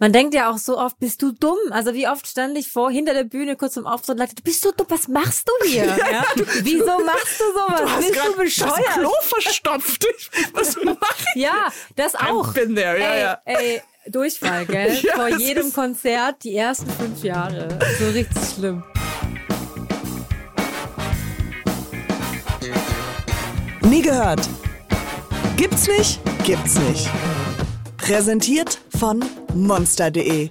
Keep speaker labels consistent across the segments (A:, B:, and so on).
A: Man denkt ja auch so oft, bist du dumm? Also wie oft stand ich vor, hinter der Bühne kurz zum Auftritt und du bist so dumm, was machst du hier? Ja? Wieso machst du sowas?
B: Du
A: bist du bescheuert?
B: Das Klo verstopft. Was mache ich?
A: Ja, das auch.
B: I've been there, ja,
A: ey,
B: ja.
A: ey, Durchfall, gell?
B: Ja,
A: Vor jedem Konzert die ersten fünf Jahre. So richtig schlimm.
B: Nie gehört. Gibt's nicht? Gibt's nicht. Präsentiert von monster.de.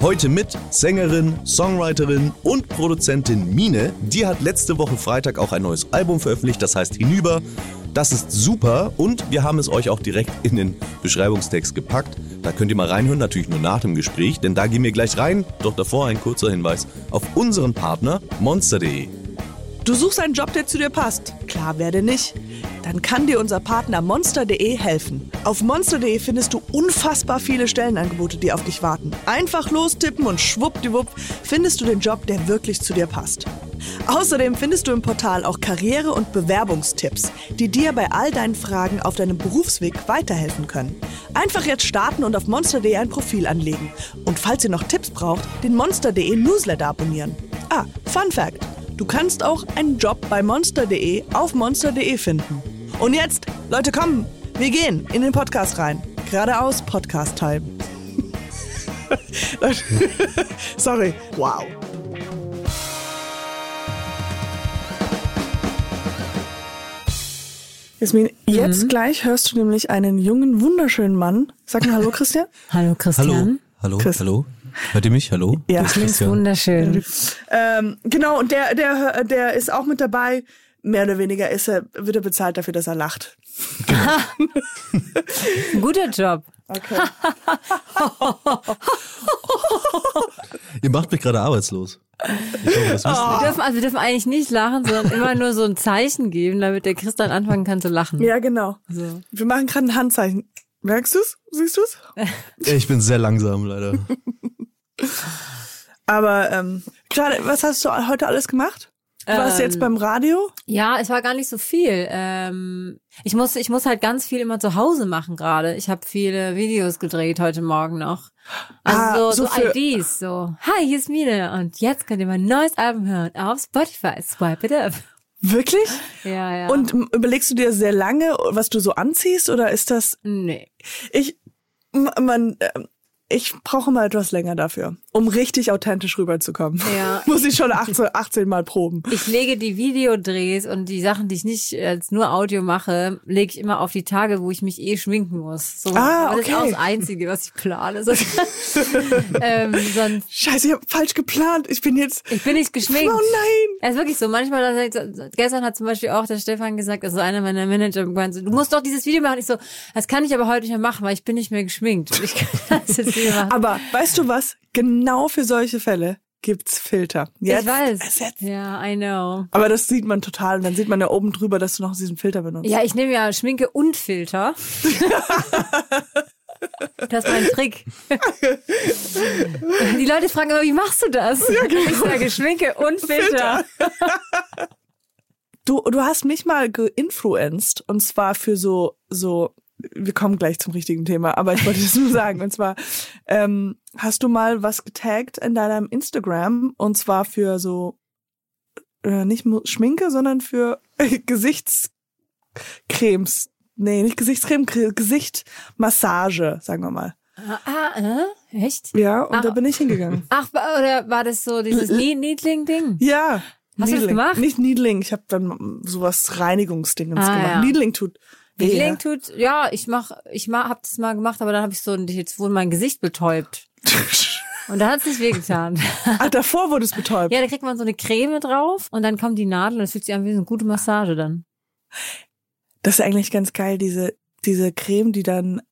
C: Heute mit Sängerin, Songwriterin und Produzentin Mine. Die hat letzte Woche Freitag auch ein neues Album veröffentlicht, das heißt Hinüber. Das ist super und wir haben es euch auch direkt in den Beschreibungstext gepackt. Da könnt ihr mal reinhören, natürlich nur nach dem Gespräch, denn da gehen wir gleich rein. Doch davor ein kurzer Hinweis auf unseren Partner monster.de.
B: Du suchst einen Job, der zu dir passt. Klar, wer denn nicht? Dann kann dir unser Partner monster.de helfen. Auf monster.de findest du unfassbar viele Stellenangebote, die auf dich warten. Einfach lostippen und schwuppdiwupp findest du den Job, der wirklich zu dir passt. Außerdem findest du im Portal auch Karriere- und Bewerbungstipps, die dir bei all deinen Fragen auf deinem Berufsweg weiterhelfen können. Einfach jetzt starten und auf monster.de ein Profil anlegen. Und falls ihr noch Tipps braucht, den monster.de Newsletter abonnieren. Ah, Fun Fact. Du kannst auch einen Job bei monster.de auf monster.de finden. Und jetzt, Leute, kommen, wir gehen in den Podcast rein. Geradeaus Podcast-Time. Leute, Sorry. Wow. Jasmin, jetzt gleich hörst du nämlich einen jungen, wunderschönen Mann. Sag mal Hallo, Christian.
A: Hallo Christian.
C: hallo,
B: Chris.
C: hallo. Hört ihr mich? Hallo?
B: Ja.
C: Das ist
A: Klingt wunderschön.
B: Ähm, genau, und der, der, der ist auch mit dabei. Mehr oder weniger ist er, wird er bezahlt dafür, dass er lacht.
A: Guter Job.
B: Okay.
C: Ihr macht mich gerade arbeitslos. Hoffe, wisst
A: Wir dürfen, also wir dürfen eigentlich nicht lachen, sondern immer nur so ein Zeichen geben, damit der Christian anfangen kann zu lachen.
B: Ja, genau.
A: So.
B: Wir machen gerade ein Handzeichen. Merkst du's? Siehst du's?
C: ihr. Ich bin sehr langsam, leider.
B: Aber ähm, gerade, was hast du heute alles gemacht? Du warst
A: Ähm,
B: jetzt beim Radio?
A: Ja, es war gar nicht so viel. Ähm, ich muss, ich muss halt ganz viel immer zu Hause machen gerade. Ich habe viele Videos gedreht heute Morgen noch. Also
B: Ah,
A: so,
B: so
A: so, IDs, so, hi, hier ist Mine und jetzt könnt ihr mein neues Album hören auf Spotify. Swipe it up.
B: Wirklich?
A: Ja, ja.
B: Und überlegst du dir sehr lange, was du so anziehst, oder ist das?
A: nee.
B: Ich, man, ähm, ich brauche mal etwas länger dafür, um richtig authentisch rüberzukommen.
A: Ja.
B: Muss ich schon 18, 18 Mal proben.
A: Ich lege die Videodrehs und die Sachen, die ich nicht als nur Audio mache, lege ich immer auf die Tage, wo ich mich eh schminken muss. So,
B: Ah,
A: aber Das ist auch
B: okay.
A: das Einzige, was ich plane. So, ähm, sonst,
B: Scheiße, ich habe falsch geplant. Ich bin jetzt.
A: ich bin nicht geschminkt.
B: Oh nein.
A: Es ist wirklich so. Manchmal, gestern hat zum Beispiel auch der Stefan gesagt, also einer meiner Manager, du musst doch dieses Video machen. Ich so, das kann ich aber heute nicht mehr machen, weil ich bin nicht mehr geschminkt. Ich kann das jetzt machen.
B: Aber weißt du was? Genau für solche Fälle gibt's Filter. Jetzt,
A: ich weiß.
B: es Jetzt.
A: Ja, I know.
B: Aber das sieht man total. Und dann sieht man ja oben drüber, dass du noch diesen Filter benutzt.
A: Ja, ich nehme ja Schminke und Filter. Das ist mein Trick. Die Leute fragen immer, wie machst du das? Ich sage Schminke und Filter.
B: Du, du hast mich mal geinfluenced und zwar für so, so, wir kommen gleich zum richtigen Thema, aber ich wollte das nur sagen. Und zwar ähm, hast du mal was getaggt in deinem Instagram und zwar für so äh, nicht Schminke, sondern für Gesichtscremes. Nee, nicht Gesichtscreme, Gesichtmassage, sagen wir mal.
A: Ah, ah, äh? echt?
B: Ja, und
A: Ach.
B: da bin ich hingegangen.
A: Ach, oder war das so dieses Niedling-Ding?
B: Ja.
A: Hast du das
B: Needling.
A: gemacht?
B: Nicht Needling, ich habe dann sowas Reinigungsdingens
A: Ah,
B: gemacht.
A: ja.
B: Needling tut weh.
A: Niedling tut, ja, ich mach, ich mach, hab das mal gemacht, aber dann habe ich so, jetzt wurde mein Gesicht betäubt. Und da hat es nicht wehgetan.
B: Ach, davor wurde es betäubt.
A: Ja, da kriegt man so eine Creme drauf und dann kommt die Nadel und das fühlt sich an wie so eine gute Massage dann.
B: Das ist eigentlich ganz geil, diese, diese Creme, die dann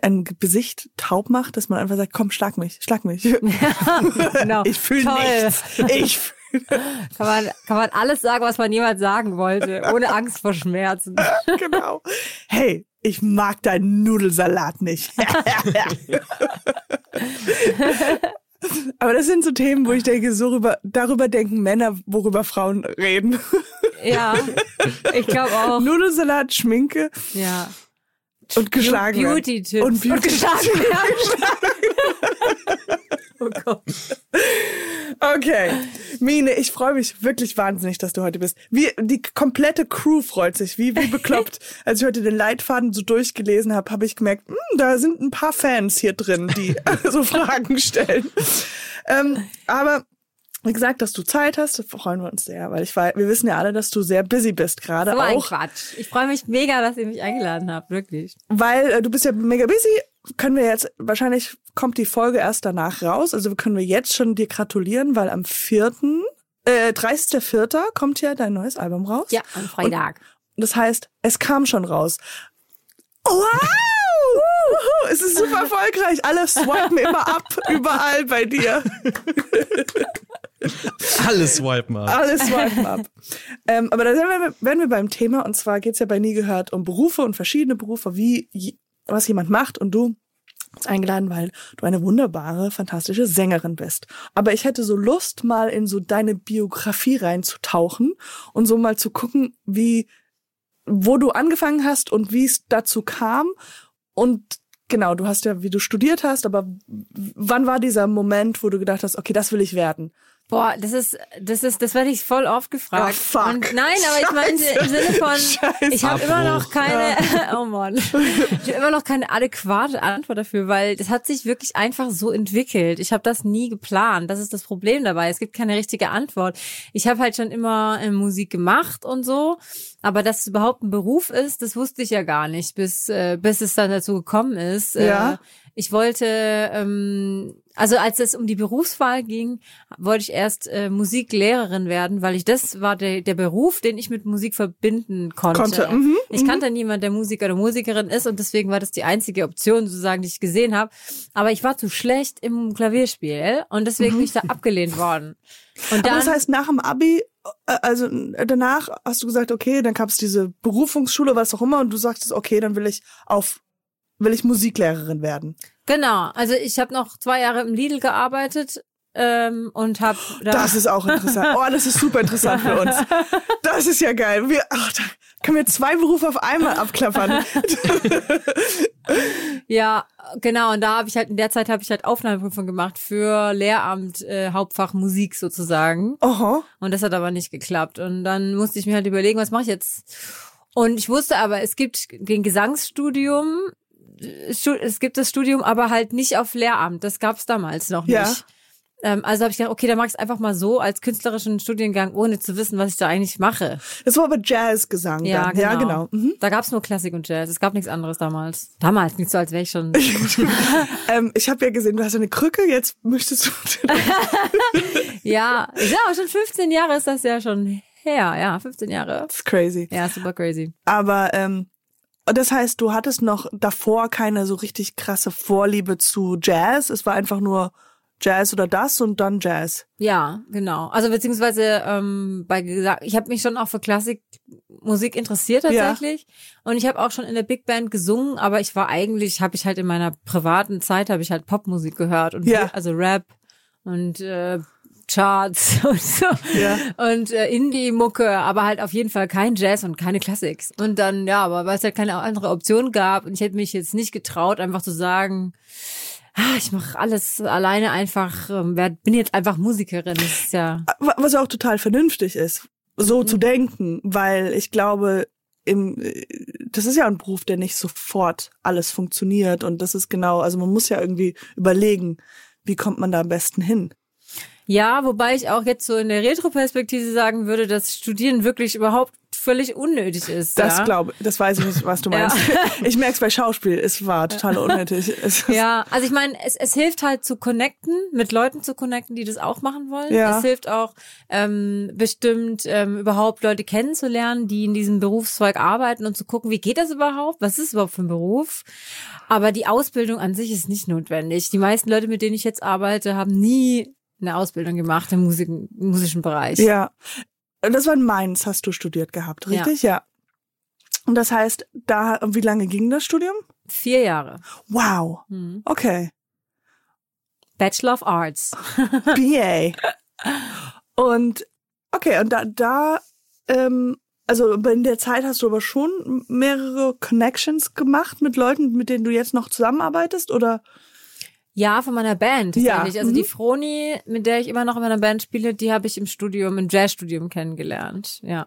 B: ein Gesicht taub macht, dass man einfach sagt, komm, schlag mich, schlag mich.
A: genau.
B: Ich fühle nichts. Ich fühl
A: Kann man, kann man alles sagen, was man jemals sagen wollte, ohne Angst vor Schmerzen.
B: genau. Hey, ich mag deinen Nudelsalat nicht. Aber das sind so Themen, wo ich denke, so rüber, darüber denken Männer, worüber Frauen reden.
A: Ja, ich glaube auch.
B: Nudelsalat, Schminke
A: Ja.
B: und geschlagen.
A: Beauty-Tipps.
B: Und Beauty
A: geschlagen werden.
B: Okay. Mine, ich freue mich wirklich wahnsinnig, dass du heute bist. Wie, die komplette Crew freut sich, wie, wie bekloppt. Als ich heute den Leitfaden so durchgelesen habe, habe ich gemerkt, hm, da sind ein paar Fans hier drin, die so Fragen stellen. Ähm, aber wie gesagt, dass du Zeit hast, freuen wir uns sehr, weil ich weiß, wir wissen ja alle, dass du sehr busy bist gerade
A: so
B: auch.
A: Ein Quatsch. Ich freue mich mega, dass ihr mich eingeladen habt, wirklich.
B: Weil äh, du bist ja mega busy, können wir jetzt wahrscheinlich kommt die Folge erst danach raus, also können wir jetzt schon dir gratulieren, weil am vierten, äh, 30.04. kommt ja dein neues Album raus.
A: Ja, am Freitag.
B: Und das heißt, es kam schon raus. Wow! es ist super erfolgreich. Alle swipen immer ab, überall bei dir.
C: Alles swipen ab.
B: Alles swipen ab. ähm, aber da werden wir beim Thema. Und zwar geht's ja bei Nie gehört um Berufe und verschiedene Berufe, wie was jemand macht. Und du bist eingeladen, weil du eine wunderbare, fantastische Sängerin bist. Aber ich hätte so Lust, mal in so deine Biografie reinzutauchen und so mal zu gucken, wie, wo du angefangen hast und wie es dazu kam. Und genau, du hast ja, wie du studiert hast, aber wann war dieser Moment, wo du gedacht hast, okay, das will ich werden?
A: Boah, das ist, das ist, das werde ich voll oft gefragt.
B: Oh, fuck.
A: Und nein, aber ich meinte im Sinne von,
B: Scheiße.
A: ich habe immer noch keine, oh Mann, ich habe immer noch keine adäquate Antwort dafür, weil das hat sich wirklich einfach so entwickelt. Ich habe das nie geplant. Das ist das Problem dabei. Es gibt keine richtige Antwort. Ich habe halt schon immer äh, Musik gemacht und so, aber dass es überhaupt ein Beruf ist, das wusste ich ja gar nicht, bis äh, bis es dann dazu gekommen ist.
B: Ja.
A: Äh, ich wollte, ähm, also als es um die Berufswahl ging, wollte ich erst äh, Musiklehrerin werden, weil ich das war der, der Beruf, den ich mit Musik verbinden konnte.
B: Konnte, mhm,
A: ich kannte niemand, der Musiker oder Musikerin ist und deswegen war das die einzige Option sozusagen, die ich gesehen habe. Aber ich war zu schlecht im Klavierspiel und deswegen bin ich da abgelehnt worden. Und
B: Aber
A: dann,
B: das heißt, nach dem Abi, äh, also äh, danach hast du gesagt, okay, dann gab es diese Berufungsschule, was auch immer, und du sagtest, okay, dann will ich auf, will ich Musiklehrerin werden.
A: genau, also ich habe noch zwei Jahre im Lidl gearbeitet ähm, und habe da
B: Das ist auch interessant. Oh, das ist super interessant für uns. Das ist ja geil. Wir, ach, da können wir zwei Berufe auf einmal abklappern.
A: Ja, genau. Und da habe ich halt in der Zeit habe ich halt Aufnahmeprüfung gemacht für Lehramt äh, Hauptfach Musik sozusagen.
B: Oho.
A: Und das hat aber nicht geklappt. Und dann musste ich mir halt überlegen, was mache ich jetzt? Und ich wusste aber, es gibt den Gesangsstudium, Stu- es gibt das Studium, aber halt nicht auf Lehramt. Das gab es damals noch nicht.
B: Ja.
A: Ähm, also habe ich gedacht, okay, dann mach ich es einfach mal so als künstlerischen Studiengang, ohne zu wissen, was ich da eigentlich mache.
B: Das war aber Jazzgesang.
A: Ja, genau.
B: ja genau. Mhm.
A: Da gab es nur Klassik und Jazz. Es gab nichts anderes damals. Damals, nicht so, als wäre ich schon.
B: Ähm, ich habe ja gesehen, du hast eine Krücke, jetzt möchtest du.
A: Ja, ja, schon 15 Jahre ist das ja schon her. Ja, 15 Jahre.
B: das ist crazy.
A: Ja, super crazy.
B: Aber ähm, das heißt, du hattest noch davor keine so richtig krasse Vorliebe zu Jazz. Es war einfach nur Jazz oder das und dann Jazz.
A: Ja, genau. Also beziehungsweise ähm, bei Gesang, ich habe mich schon auch für Klassikmusik interessiert tatsächlich und ich habe auch schon in der Big Band gesungen, aber ich war eigentlich, habe ich halt in meiner privaten Zeit habe ich halt Popmusik gehört und
B: Ja.
A: also Rap und äh, Charts und so
B: Ja.
A: und äh, Indie-Mucke, aber halt auf jeden Fall kein Jazz und keine Classics. Und dann, ja, aber weil es halt keine andere Option gab und ich hätte mich jetzt nicht getraut, einfach zu sagen, ah, ich mache alles alleine einfach, ähm, bin jetzt einfach Musikerin. Das ist ja,
B: Wa- Was auch total vernünftig ist, so zu denken, weil ich glaube, im, äh, das ist ja ein Beruf, der nicht sofort alles funktioniert und das ist genau, also man muss ja irgendwie überlegen, wie kommt man da am besten hin.
A: Ja, wobei ich auch jetzt so in der Retroperspektive sagen würde, dass Studieren wirklich überhaupt völlig unnötig ist.
B: Das
A: ja?
B: glaube, das weiß ich nicht, was du meinst. Ich merke es bei Schauspiel, es war total unnötig.
A: Ja, also ich meine, es, es hilft halt zu connecten, mit Leuten zu connecten, die das auch machen wollen.
B: Ja.
A: Es hilft auch ähm, bestimmt ähm, überhaupt Leute kennenzulernen, die in diesem Berufszweig arbeiten und zu gucken, wie geht das überhaupt? Was ist überhaupt für ein Beruf? Aber die Ausbildung an sich ist nicht notwendig. Die meisten Leute, mit denen ich jetzt arbeite, haben nie eine Ausbildung gemacht im Musik, musischen Bereich.
B: Ja. Das war in Mainz, hast du studiert gehabt, richtig? Ja. Und das heißt, da, wie lange ging das Studium?
A: Vier Jahre.
B: Wow.
A: Hm.
B: Okay.
A: Bachelor of Arts.
B: BA. Und okay, und da, da, ähm, also in der Zeit hast du aber schon mehrere Connections gemacht mit Leuten, mit denen du jetzt noch zusammenarbeitest, oder?
A: Ja, von meiner Band
B: Ja,
A: tatsächlich. Also
B: mhm.
A: die Froni, mit der ich immer noch in meiner Band spiele, die habe ich im Studium, im Jazzstudium kennengelernt. Ja.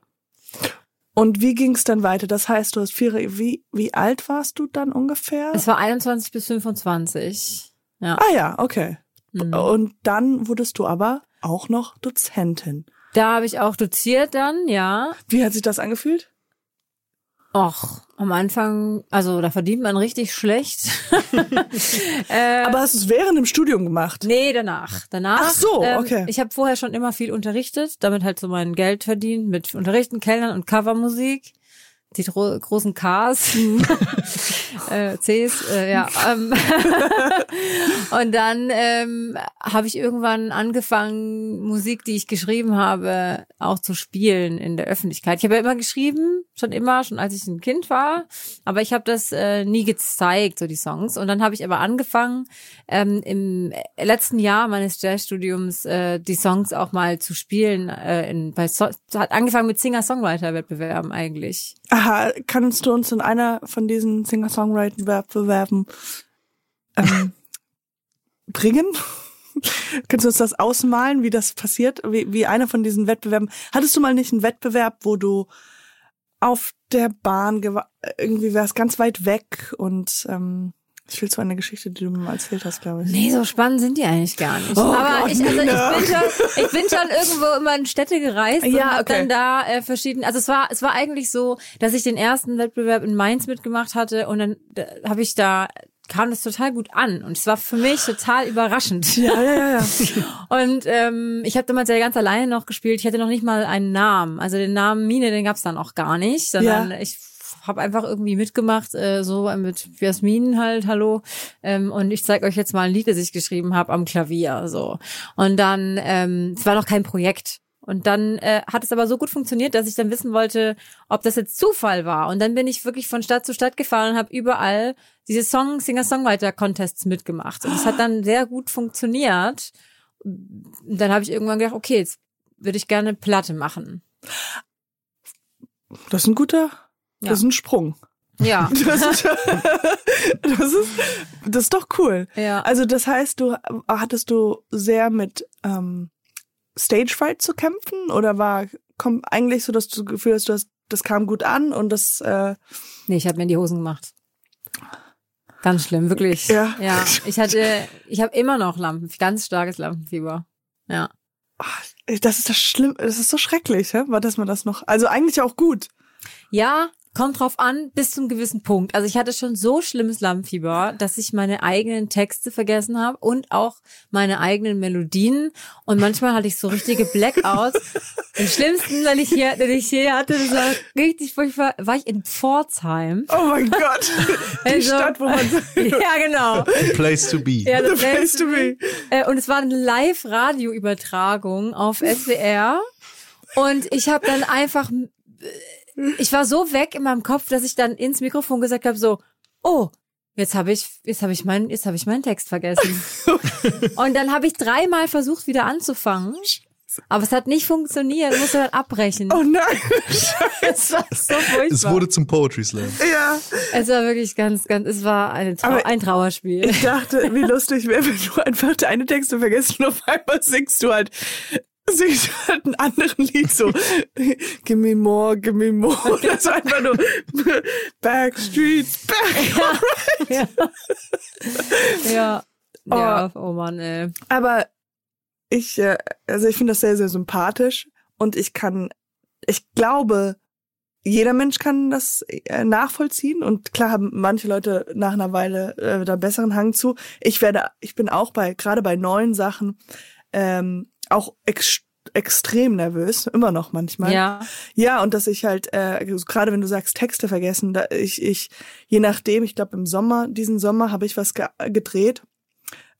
B: Und wie ging es dann weiter? Das heißt, du hast vier, wie, wie alt warst du dann ungefähr?
A: Es war 21 bis 25. Ja.
B: ah ja, okay.
A: Mhm.
B: Und dann wurdest du aber auch noch Dozentin.
A: Da habe ich auch doziert dann, ja.
B: Wie hat sich das angefühlt?
A: Och, am Anfang, also da verdient man richtig schlecht. äh,
B: Aber hast du es während dem Studium gemacht?
A: nee, danach. Danach.
B: Ach so,
A: ähm,
B: okay.
A: Ich habe vorher schon immer viel unterrichtet, damit halt so mein Geld verdient mit Unterrichten, Kellnern und Covermusik. Die gro großen Ks,
B: Mhm.
A: äh, Cs, äh, ja. Ähm, und dann ähm, habe ich irgendwann angefangen, Musik, die ich geschrieben habe, auch zu spielen in der Öffentlichkeit. Ich habe ja immer geschrieben, schon immer, schon als ich ein Kind war, aber ich habe das äh, nie gezeigt, so die Songs. Und dann habe ich aber angefangen, ähm, im letzten Jahr meines Jazzstudiums äh, die Songs auch mal zu spielen. Äh, in, bei so hat angefangen mit Singer-Songwriter-Wettbewerben eigentlich.
B: Aha, kannst du uns in einer von diesen Singer-Songwriting-Wettbewerben ähm, bringen? Kannst du uns das ausmalen, wie das passiert? Wie, wie einer von diesen Wettbewerben. Hattest du mal nicht einen Wettbewerb, wo du auf der Bahn irgendwie wärst ganz weit weg und ähm, ich will so eine Geschichte, die du mir mal erzählt hast, glaube ich.
A: Nee, so spannend sind die eigentlich gar nicht.
B: Oh
A: Aber
B: Gott,
A: ich, also ich, bin schon, ich bin schon irgendwo immer in Städte gereist und
B: Ja,
A: habe
B: okay.
A: dann da äh, verschiedene. Also es war es war eigentlich so, dass ich den ersten Wettbewerb in Mainz mitgemacht hatte und dann da, habe ich da kam das total gut an und es war für mich total überraschend.
B: Ja, ja, ja, ja.
A: Und ähm, ich habe damals ja ganz alleine noch gespielt. Ich hatte noch nicht mal einen Namen. Also den Namen Mine, den gab's dann auch gar nicht, sondern
B: Ja.
A: ich habe einfach irgendwie mitgemacht, äh, so mit Jasmin halt, hallo. Ähm, und ich zeige euch jetzt mal ein Lied, das ich geschrieben habe am Klavier. so. Und dann, ähm, es war noch kein Projekt. Und dann äh, hat es aber so gut funktioniert, dass ich dann wissen wollte, ob das jetzt Zufall war. Und dann bin ich wirklich von Stadt zu Stadt gefahren und habe überall diese Song Singer-Songwriter-Contests mitgemacht. Und es hat dann sehr gut funktioniert. Und dann habe ich irgendwann gedacht, okay, jetzt würde ich gerne Platte machen.
B: Das ist ein guter,
A: Ja.
B: das ist ein Sprung.
A: Ja.
B: Das ist, das ist, das ist doch cool.
A: Ja.
B: Also das heißt, du hattest du sehr mit ähm, Stage Fright zu kämpfen oder war komm, eigentlich so, dass du das Gefühl hast, du hast, das kam gut an und das äh,
A: Nee, ich habe mir in die Hosen gemacht. Ganz schlimm, wirklich.
B: Ja.
A: Ja. Ich hatte, ich habe immer noch Lampen, ganz starkes Lampenfieber. Ja.
B: das ist das schlimm, das ist so schrecklich, hä? war dass man das noch. Also eigentlich auch gut.
A: Ja, kommt drauf an, bis zum gewissen Punkt. Also ich hatte schon so schlimmes Lampenfieber, dass ich meine eigenen Texte vergessen habe und auch meine eigenen Melodien. Und manchmal hatte ich so richtige Blackouts. Am schlimmsten, wenn ich hier, wenn ich hier hatte, das war richtig furchtbar, war ich in Pforzheim.
B: Oh mein Gott. Die
A: Also-
B: Stadt, wo man
A: Ja, genau.
C: Place to be.
A: Ja,
B: The
A: das
B: place to be.
A: Äh, und es war eine Live-Radio-Übertragung auf SWR. Und ich habe dann einfach, ich war so weg in meinem Kopf, dass ich dann ins Mikrofon gesagt habe, so, oh, jetzt habe ich, jetzt habe ich meinen, jetzt habe ich meinen Text vergessen. und dann habe ich dreimal versucht, wieder anzufangen. Aber es hat nicht funktioniert, ich musste dann abbrechen.
B: Oh nein.
A: Es war so furchtbar.
C: Es wurde zum Poetry Slam.
B: ja.
A: es war wirklich ganz, ganz, es war eine Trau ein Trauerspiel.
B: Ich dachte, wie lustig wäre, wenn du einfach deine Texte vergisst und auf einmal singst du halt singst du halt einen anderen Lied so Give me more, give me more. Oder so einfach nur Backstreets Back.
A: ja. ja. Ja, oh Mann, ey.
B: Aber ich, äh, also ich finde das sehr, sehr sympathisch und ich kann, ich glaube, jeder Mensch kann das äh, nachvollziehen und klar haben manche Leute nach einer Weile äh, da besseren Hang zu. Ich werde, ich bin auch bei, gerade bei neuen Sachen, ähm, auch ex extrem nervös, immer noch manchmal.
A: Ja.
B: Ja, und dass ich halt, äh, gerade wenn du sagst, Texte vergessen, da ich, ich, je nachdem, ich glaube im Sommer, diesen Sommer habe ich was ge gedreht.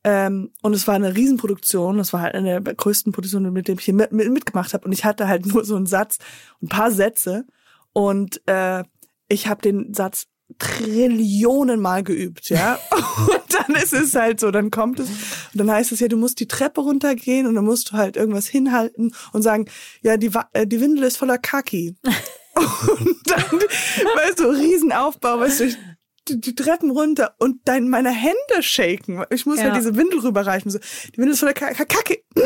B: Ähm, und es war eine Riesenproduktion, das war halt eine der größten Produktionen, mit dem ich hier mit, mit, mitgemacht habe. Und ich hatte halt nur so einen Satz, ein paar Sätze. Und äh, ich habe den Satz Trillionen Mal geübt, ja. Und dann ist es halt so, dann kommt es und dann heißt es ja, du musst die Treppe runtergehen und dann musst du halt irgendwas hinhalten und sagen, ja, die, äh, die Windel ist voller Kaki. und dann, weißt du, Riesenaufbau, weißt du, ich die, die Treppen runter und dein, meine Hände shaken. Ich muss
A: Ja.
B: halt diese Windel rüberreichen. So, die Windel ist voller Ka- Ka- Kacke.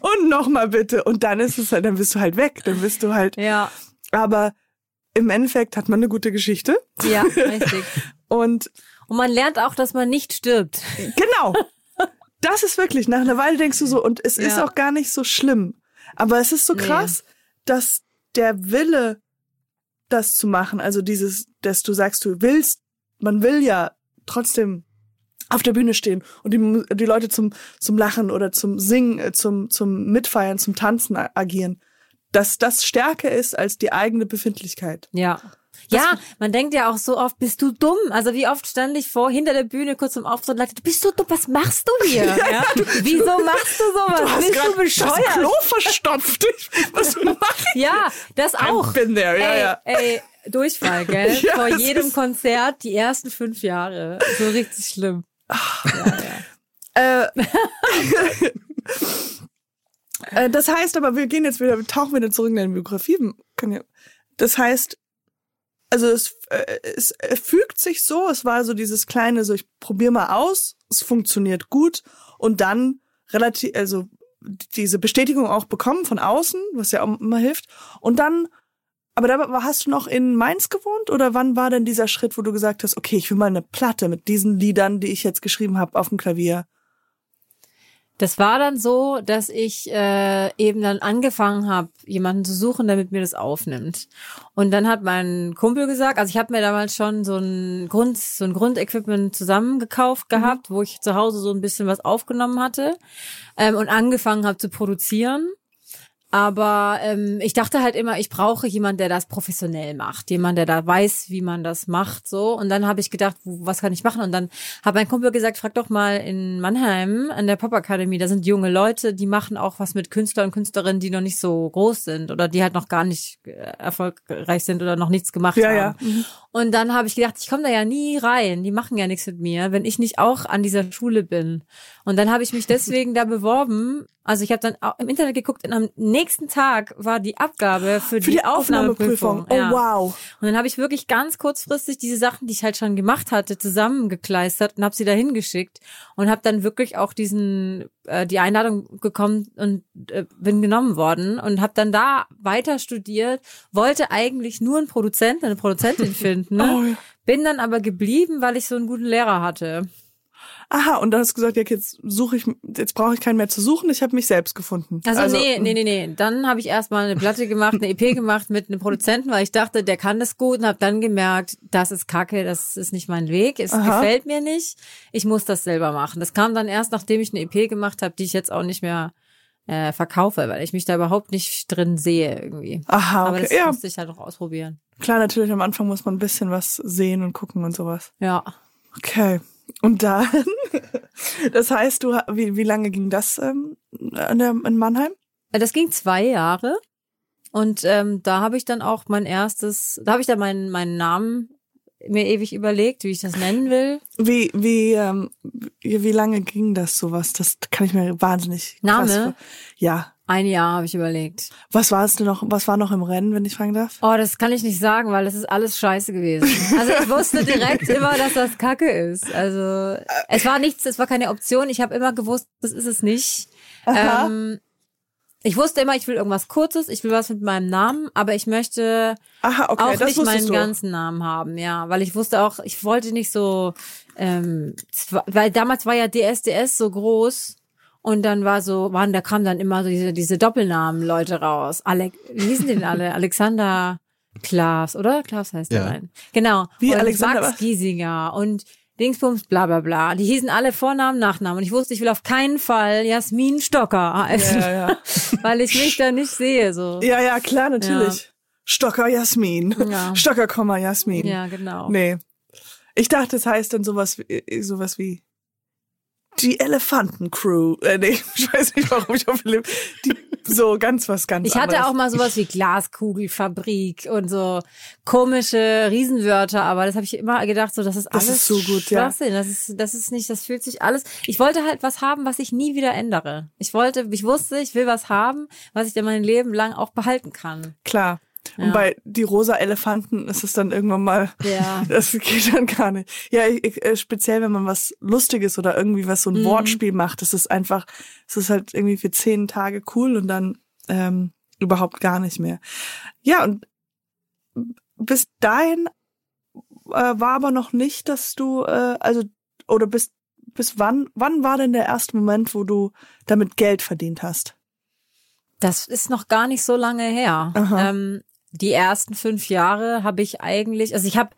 B: und nochmal bitte. Und dann ist es halt, dann bist du halt weg. Dann bist du halt.
A: Ja,
B: Aber im Endeffekt hat man eine gute Geschichte.
A: ja, richtig.
B: Und
A: Und man lernt auch, dass man nicht stirbt.
B: genau. Das ist wirklich, nach einer Weile denkst du so, und es ist
A: Ja.
B: auch gar nicht so schlimm. Aber es ist so
A: Nee.
B: krass, dass der Wille, das zu machen, also dieses, dass du sagst, du willst, man will ja trotzdem auf der Bühne stehen und die, die Leute zum, zum Lachen oder zum Singen, äh, zum, zum Mitfeiern, zum Tanzen agieren, dass das stärker ist als die eigene Befindlichkeit.
A: Ja. Ja, man denkt ja auch so oft, bist du dumm? Also wie oft stand ich vor, hinter der Bühne, kurz zum Auftritt und du bist so dumm, was machst du hier? Ja? Wieso machst du sowas? bist
B: grad
A: du bescheuert?
B: Das Klo verstopft. Was mache ich?
A: Ja, das auch.
B: been there, ja,
A: ey,
B: ja.
A: ey, Durchfall, gell?
B: Ja,
A: Vor jedem Konzert die ersten fünf Jahre. So richtig schlimm.
B: Äh, äh, das heißt aber, wir gehen jetzt wieder, wir tauchen wieder zurück in deine Biografie. Das heißt, also es, äh, es äh, fügt sich so, es war so dieses kleine, so ich probiere mal aus, es funktioniert gut und dann relativ, also diese Bestätigung auch bekommen von außen, was ja auch immer hilft. Und dann, aber da hast du noch in Mainz gewohnt oder wann war denn dieser Schritt, wo du gesagt hast, okay, ich will mal eine Platte mit diesen Liedern, die ich jetzt geschrieben habe, auf dem Klavier?
A: Das war dann so, dass ich äh, eben dann angefangen habe, jemanden zu suchen, der mit mir das aufnimmt. Und dann hat mein Kumpel gesagt, also ich habe mir damals schon so ein Grund, so ein Grundequipment zusammengekauft gehabt, wo ich zu Hause so ein bisschen was aufgenommen hatte ähm, und angefangen habe zu produzieren. Aber ähm, ich dachte halt immer, ich brauche jemand, der das professionell macht, jemand, der da weiß, wie man das macht, so. Und dann habe ich gedacht, was kann ich machen? Und dann hat mein Kumpel gesagt, frag doch mal in Mannheim an der Popakademie, da sind junge Leute, die machen auch was mit Künstlern und Künstlerinnen, die noch nicht so groß sind oder die halt noch gar nicht äh, erfolgreich sind oder noch nichts gemacht
B: Ja,
A: haben.
B: ja.
A: Und dann habe ich gedacht, ich komme da ja nie rein. Die machen ja nichts mit mir, wenn ich nicht auch an dieser Schule bin. Und dann habe ich mich deswegen da beworben. Also ich habe dann auch im Internet geguckt und am nächsten Tag war die Abgabe für,
B: Für die
A: Aufnahmeprüfung.
B: Aufnahmeprüfung. Oh,
A: ja.
B: wow.
A: Und dann habe ich wirklich ganz kurzfristig diese Sachen, die ich halt schon gemacht hatte, zusammengekleistert und habe sie dahin geschickt und habe dann wirklich auch diesen äh, die Einladung bekommen und äh, bin genommen worden und habe dann da weiter studiert, wollte eigentlich nur einen Produzenten, eine Produzentin finden, ne?
B: Oh, ja.
A: bin dann aber geblieben, weil ich so einen guten Lehrer hatte.
B: Aha, und dann hast du gesagt, ja, jetzt suche ich, jetzt brauche ich keinen mehr zu suchen, ich habe mich selbst gefunden.
A: Also, nee, nee, nee, nee. Dann habe ich erstmal eine Platte gemacht, eine EP gemacht mit einem Produzenten, weil ich dachte, der kann das gut und habe dann gemerkt, das ist Kacke, das ist nicht mein Weg, es
B: Aha.
A: gefällt mir nicht. Ich muss das selber machen. Das kam dann erst, nachdem ich eine EP gemacht habe, die ich jetzt auch nicht mehr äh, verkaufe, weil ich mich da überhaupt nicht drin sehe irgendwie.
B: Aha,
A: Aber
B: okay.
A: das
B: Ja,
A: musste ich halt noch ausprobieren.
B: klar, natürlich, am Anfang muss man ein bisschen was sehen und gucken und sowas.
A: Ja.
B: Okay. Und dann, das heißt, du, wie, wie lange ging das ähm, in Mannheim?
A: Äh, Das ging zwei Jahre. Und ähm, da habe ich dann auch mein erstes, da habe ich dann meinen, meinen Namen mir ewig überlegt, wie ich das nennen will.
B: Wie, wie, ähm, wie, wie lange ging das sowas? Das kann ich mir wahnsinnig
A: Name?
B: Ja.
A: Ein Jahr habe ich überlegt.
B: Was war es denn noch, was war noch im Rennen, wenn ich fragen darf?
A: Oh, das kann ich nicht sagen, weil das ist alles scheiße gewesen. Also ich wusste direkt immer, dass das Kacke ist. Also es war nichts, es war keine Option. Ich habe immer gewusst, das ist es nicht. Ähm, ich wusste immer, ich will irgendwas Kurzes, ich will was mit meinem Namen, aber ich möchte
B: Aha, okay,
A: auch nicht meinen
B: du.
A: ganzen Namen haben, ja, weil ich wusste auch, ich wollte nicht so, ähm, weil damals war ja DSDS so groß und dann war so, waren, da kamen dann immer so diese, diese Doppelnamen Leute raus. Ale wie hießen die denn alle? Alexander Klaas, oder? Klaas heißt der
C: Ja.
A: rein. Genau.
B: Wie
A: und
B: Alexander
A: Max
B: was?
A: Giesinger und Dingsbums, bla bla bla. Die hießen alle Vornamen, Nachnamen. Und ich wusste, ich will auf keinen Fall Jasmin Stocker heißen,
B: Ja, ja.
A: weil ich mich da nicht sehe. So.
B: Ja, ja, klar, natürlich. Stocker Jasmin.
A: Ja.
B: Stocker, Komma, Jasmin.
A: Ja, genau.
B: Nee. Ich dachte, es heißt dann sowas wie, äh, sowas wie die Elefantencrew. Äh, nee, ich weiß nicht, warum ich auf die, so ganz was ganz
A: Ich hatte
B: anderes.
A: auch mal sowas wie Glaskugelfabrik und so komische Riesenwörter, aber das habe ich immer gedacht, so das ist
B: Das
A: alles
B: ist so gut, ja.
A: Das ist das ist nicht, das fühlt sich alles. Ich wollte halt was haben, was ich nie wieder ändere. Ich wollte, ich wusste, ich will was haben, was ich dann mein Leben lang auch behalten kann.
B: Klar. Und
A: Ja.
B: bei die rosa Elefanten ist es dann irgendwann mal,
A: Ja.
B: das geht dann gar nicht. Ja, ich, ich, äh, speziell wenn man was Lustiges oder irgendwie was so ein
A: Mhm.
B: Wortspiel macht, das ist einfach, es ist halt irgendwie für zehn Tage cool und dann ähm, überhaupt gar nicht mehr. Ja, und bis dahin äh, war aber noch nicht, dass du, äh, also, oder bis, bis wann, wann war denn der erste Moment, wo du damit Geld verdient hast?
A: Das ist noch gar nicht so lange her. Ähm, die ersten fünf Jahre habe ich eigentlich, also ich habe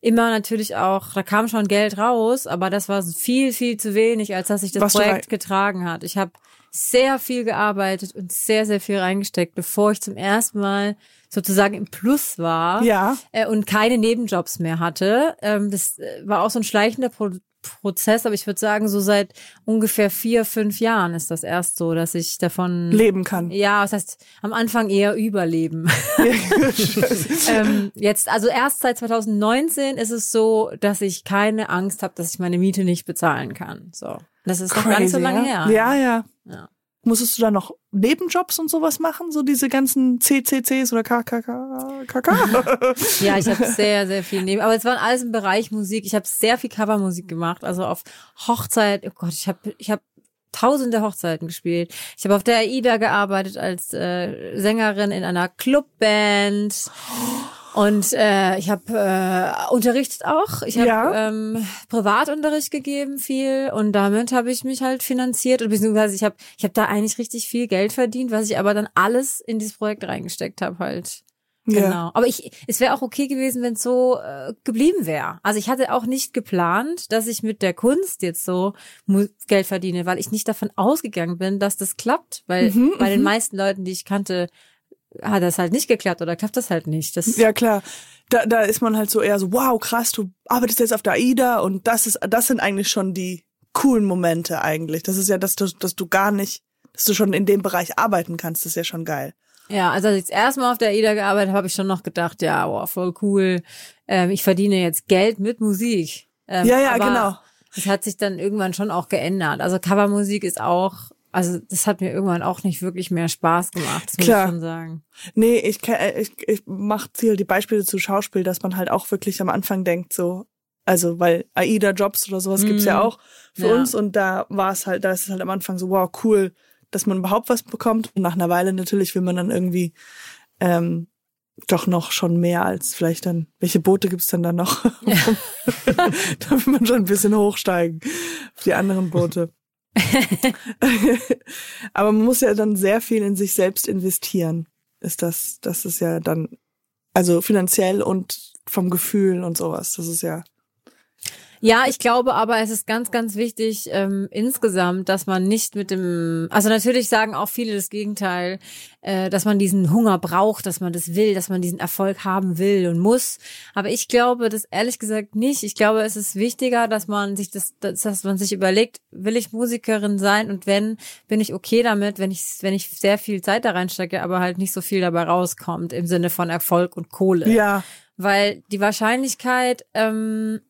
A: immer natürlich auch, da kam schon Geld raus, aber das war viel, viel zu wenig, als dass sich das
B: Was
A: Projekt getragen hat. Ich habe sehr viel gearbeitet und sehr, sehr viel reingesteckt, bevor ich zum ersten Mal sozusagen im Plus war
B: Ja.
A: äh, und keine Nebenjobs mehr hatte. Ähm, das äh, war auch so ein schleichender Pro Prozess, aber ich würde sagen, so seit ungefähr vier, fünf Jahren ist das erst so, dass ich davon
B: Leben kann.
A: ja, das heißt, am Anfang eher überleben. ähm, jetzt, also erst seit 2019 ist es so, dass ich keine Angst habe, dass ich meine Miete nicht bezahlen kann. So. Das ist noch gar nicht so
B: Crazy,
A: lange
B: ja?
A: her.
B: Ja, ja.
A: Ja.
B: Musstest du da noch Nebenjobs und sowas machen? So diese ganzen CCCs oder KKK? KK?
A: Ja, ich habe sehr, sehr viel neben. Aber es waren alles im Bereich Musik. Ich habe sehr viel Covermusik gemacht. Also auf Hochzeit, oh Gott, ich habe ich hab tausende Hochzeiten gespielt. Ich habe auf der AIDA gearbeitet als äh, Sängerin in einer Clubband. Und äh, ich habe äh, unterrichtet auch. Ich habe
B: Ja.
A: ähm, Privatunterricht gegeben viel und damit habe ich mich halt finanziert. Und beziehungsweise ich habe ich hab da eigentlich richtig viel Geld verdient, was ich aber dann alles in dieses Projekt reingesteckt habe halt.
B: Ja.
A: Genau. Aber ich, es wäre auch okay gewesen, wenn es so äh, geblieben wäre. Also ich hatte auch nicht geplant, dass ich mit der Kunst jetzt so Geld verdiene, weil ich nicht davon ausgegangen bin, dass das klappt. Weil
B: Mhm,
A: bei den meisten Leuten, die ich kannte, hat das halt nicht geklappt oder klappt das halt nicht. Das,
B: Ja, klar. Da, da ist man halt so eher so, wow, krass, du arbeitest jetzt auf der AIDA und das ist, das sind eigentlich schon die coolen Momente eigentlich. Das ist ja, dass du, dass du gar nicht, dass du schon in dem Bereich arbeiten kannst, das ist ja schon geil.
A: Ja, also als ich das erste Mal auf der AIDA gearbeitet habe, habe ich schon noch gedacht, ja, wow, voll cool. Ähm, ich verdiene jetzt Geld mit Musik. Ähm,
B: Ja, ja,
A: aber
B: genau.
A: Das hat sich dann irgendwann schon auch geändert. Also Covermusik ist auch, also das hat mir irgendwann auch nicht wirklich mehr Spaß gemacht, das muss
B: Klar.
A: ich schon sagen.
B: Nee, ich, ke- ich, ich mach viel die Beispiele zu Schauspiel, dass man halt auch wirklich am Anfang denkt, so, also, weil AIDA-Jobs oder sowas gibt's ja
A: Mhm.
B: auch für
A: Ja.
B: uns und da war es halt, da ist es halt am Anfang so, wow, cool, dass man überhaupt was bekommt. Und nach einer Weile natürlich will man dann irgendwie ähm, doch noch schon mehr als vielleicht dann, welche Boote gibt's denn da noch? da will man schon ein bisschen hochsteigen auf die anderen Boote. Aber man muss ja dann sehr viel in sich selbst investieren. Ist das, das ist ja dann, also finanziell und vom Gefühl und sowas. Das ist ja,
A: Ja, ich glaube aber, es ist ganz, ganz wichtig ähm, insgesamt, dass man nicht mit dem, also natürlich sagen auch viele das Gegenteil, äh, dass man diesen Hunger braucht, dass man das will, dass man diesen Erfolg haben will und muss. Aber ich glaube das ehrlich gesagt nicht. Ich glaube, es ist wichtiger, dass man sich das, dass, dass man sich überlegt, will ich Musikerin sein und wenn, bin ich okay damit, wenn ich, wenn ich sehr viel Zeit da reinstecke, aber halt nicht so viel dabei rauskommt im Sinne von Erfolg und Kohle
B: ja,
A: weil die Wahrscheinlichkeit, ähm,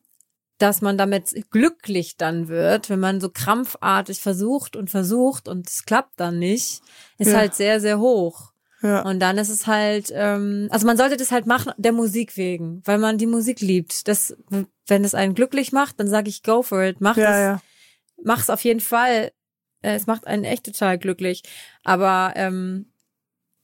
A: dass man damit glücklich dann wird, wenn man so krampfartig versucht und versucht und es klappt dann nicht, ist
B: Ja.
A: halt sehr, sehr hoch.
B: ja,
A: Und dann ist es halt, ähm, also man sollte das halt machen der Musik wegen, weil man die Musik liebt. Das, wenn es einen glücklich macht, dann sage ich go for it, mach
B: ja,
A: es,
B: ja.
A: mach's auf jeden Fall. Äh, Es macht einen echt total glücklich. Aber ähm,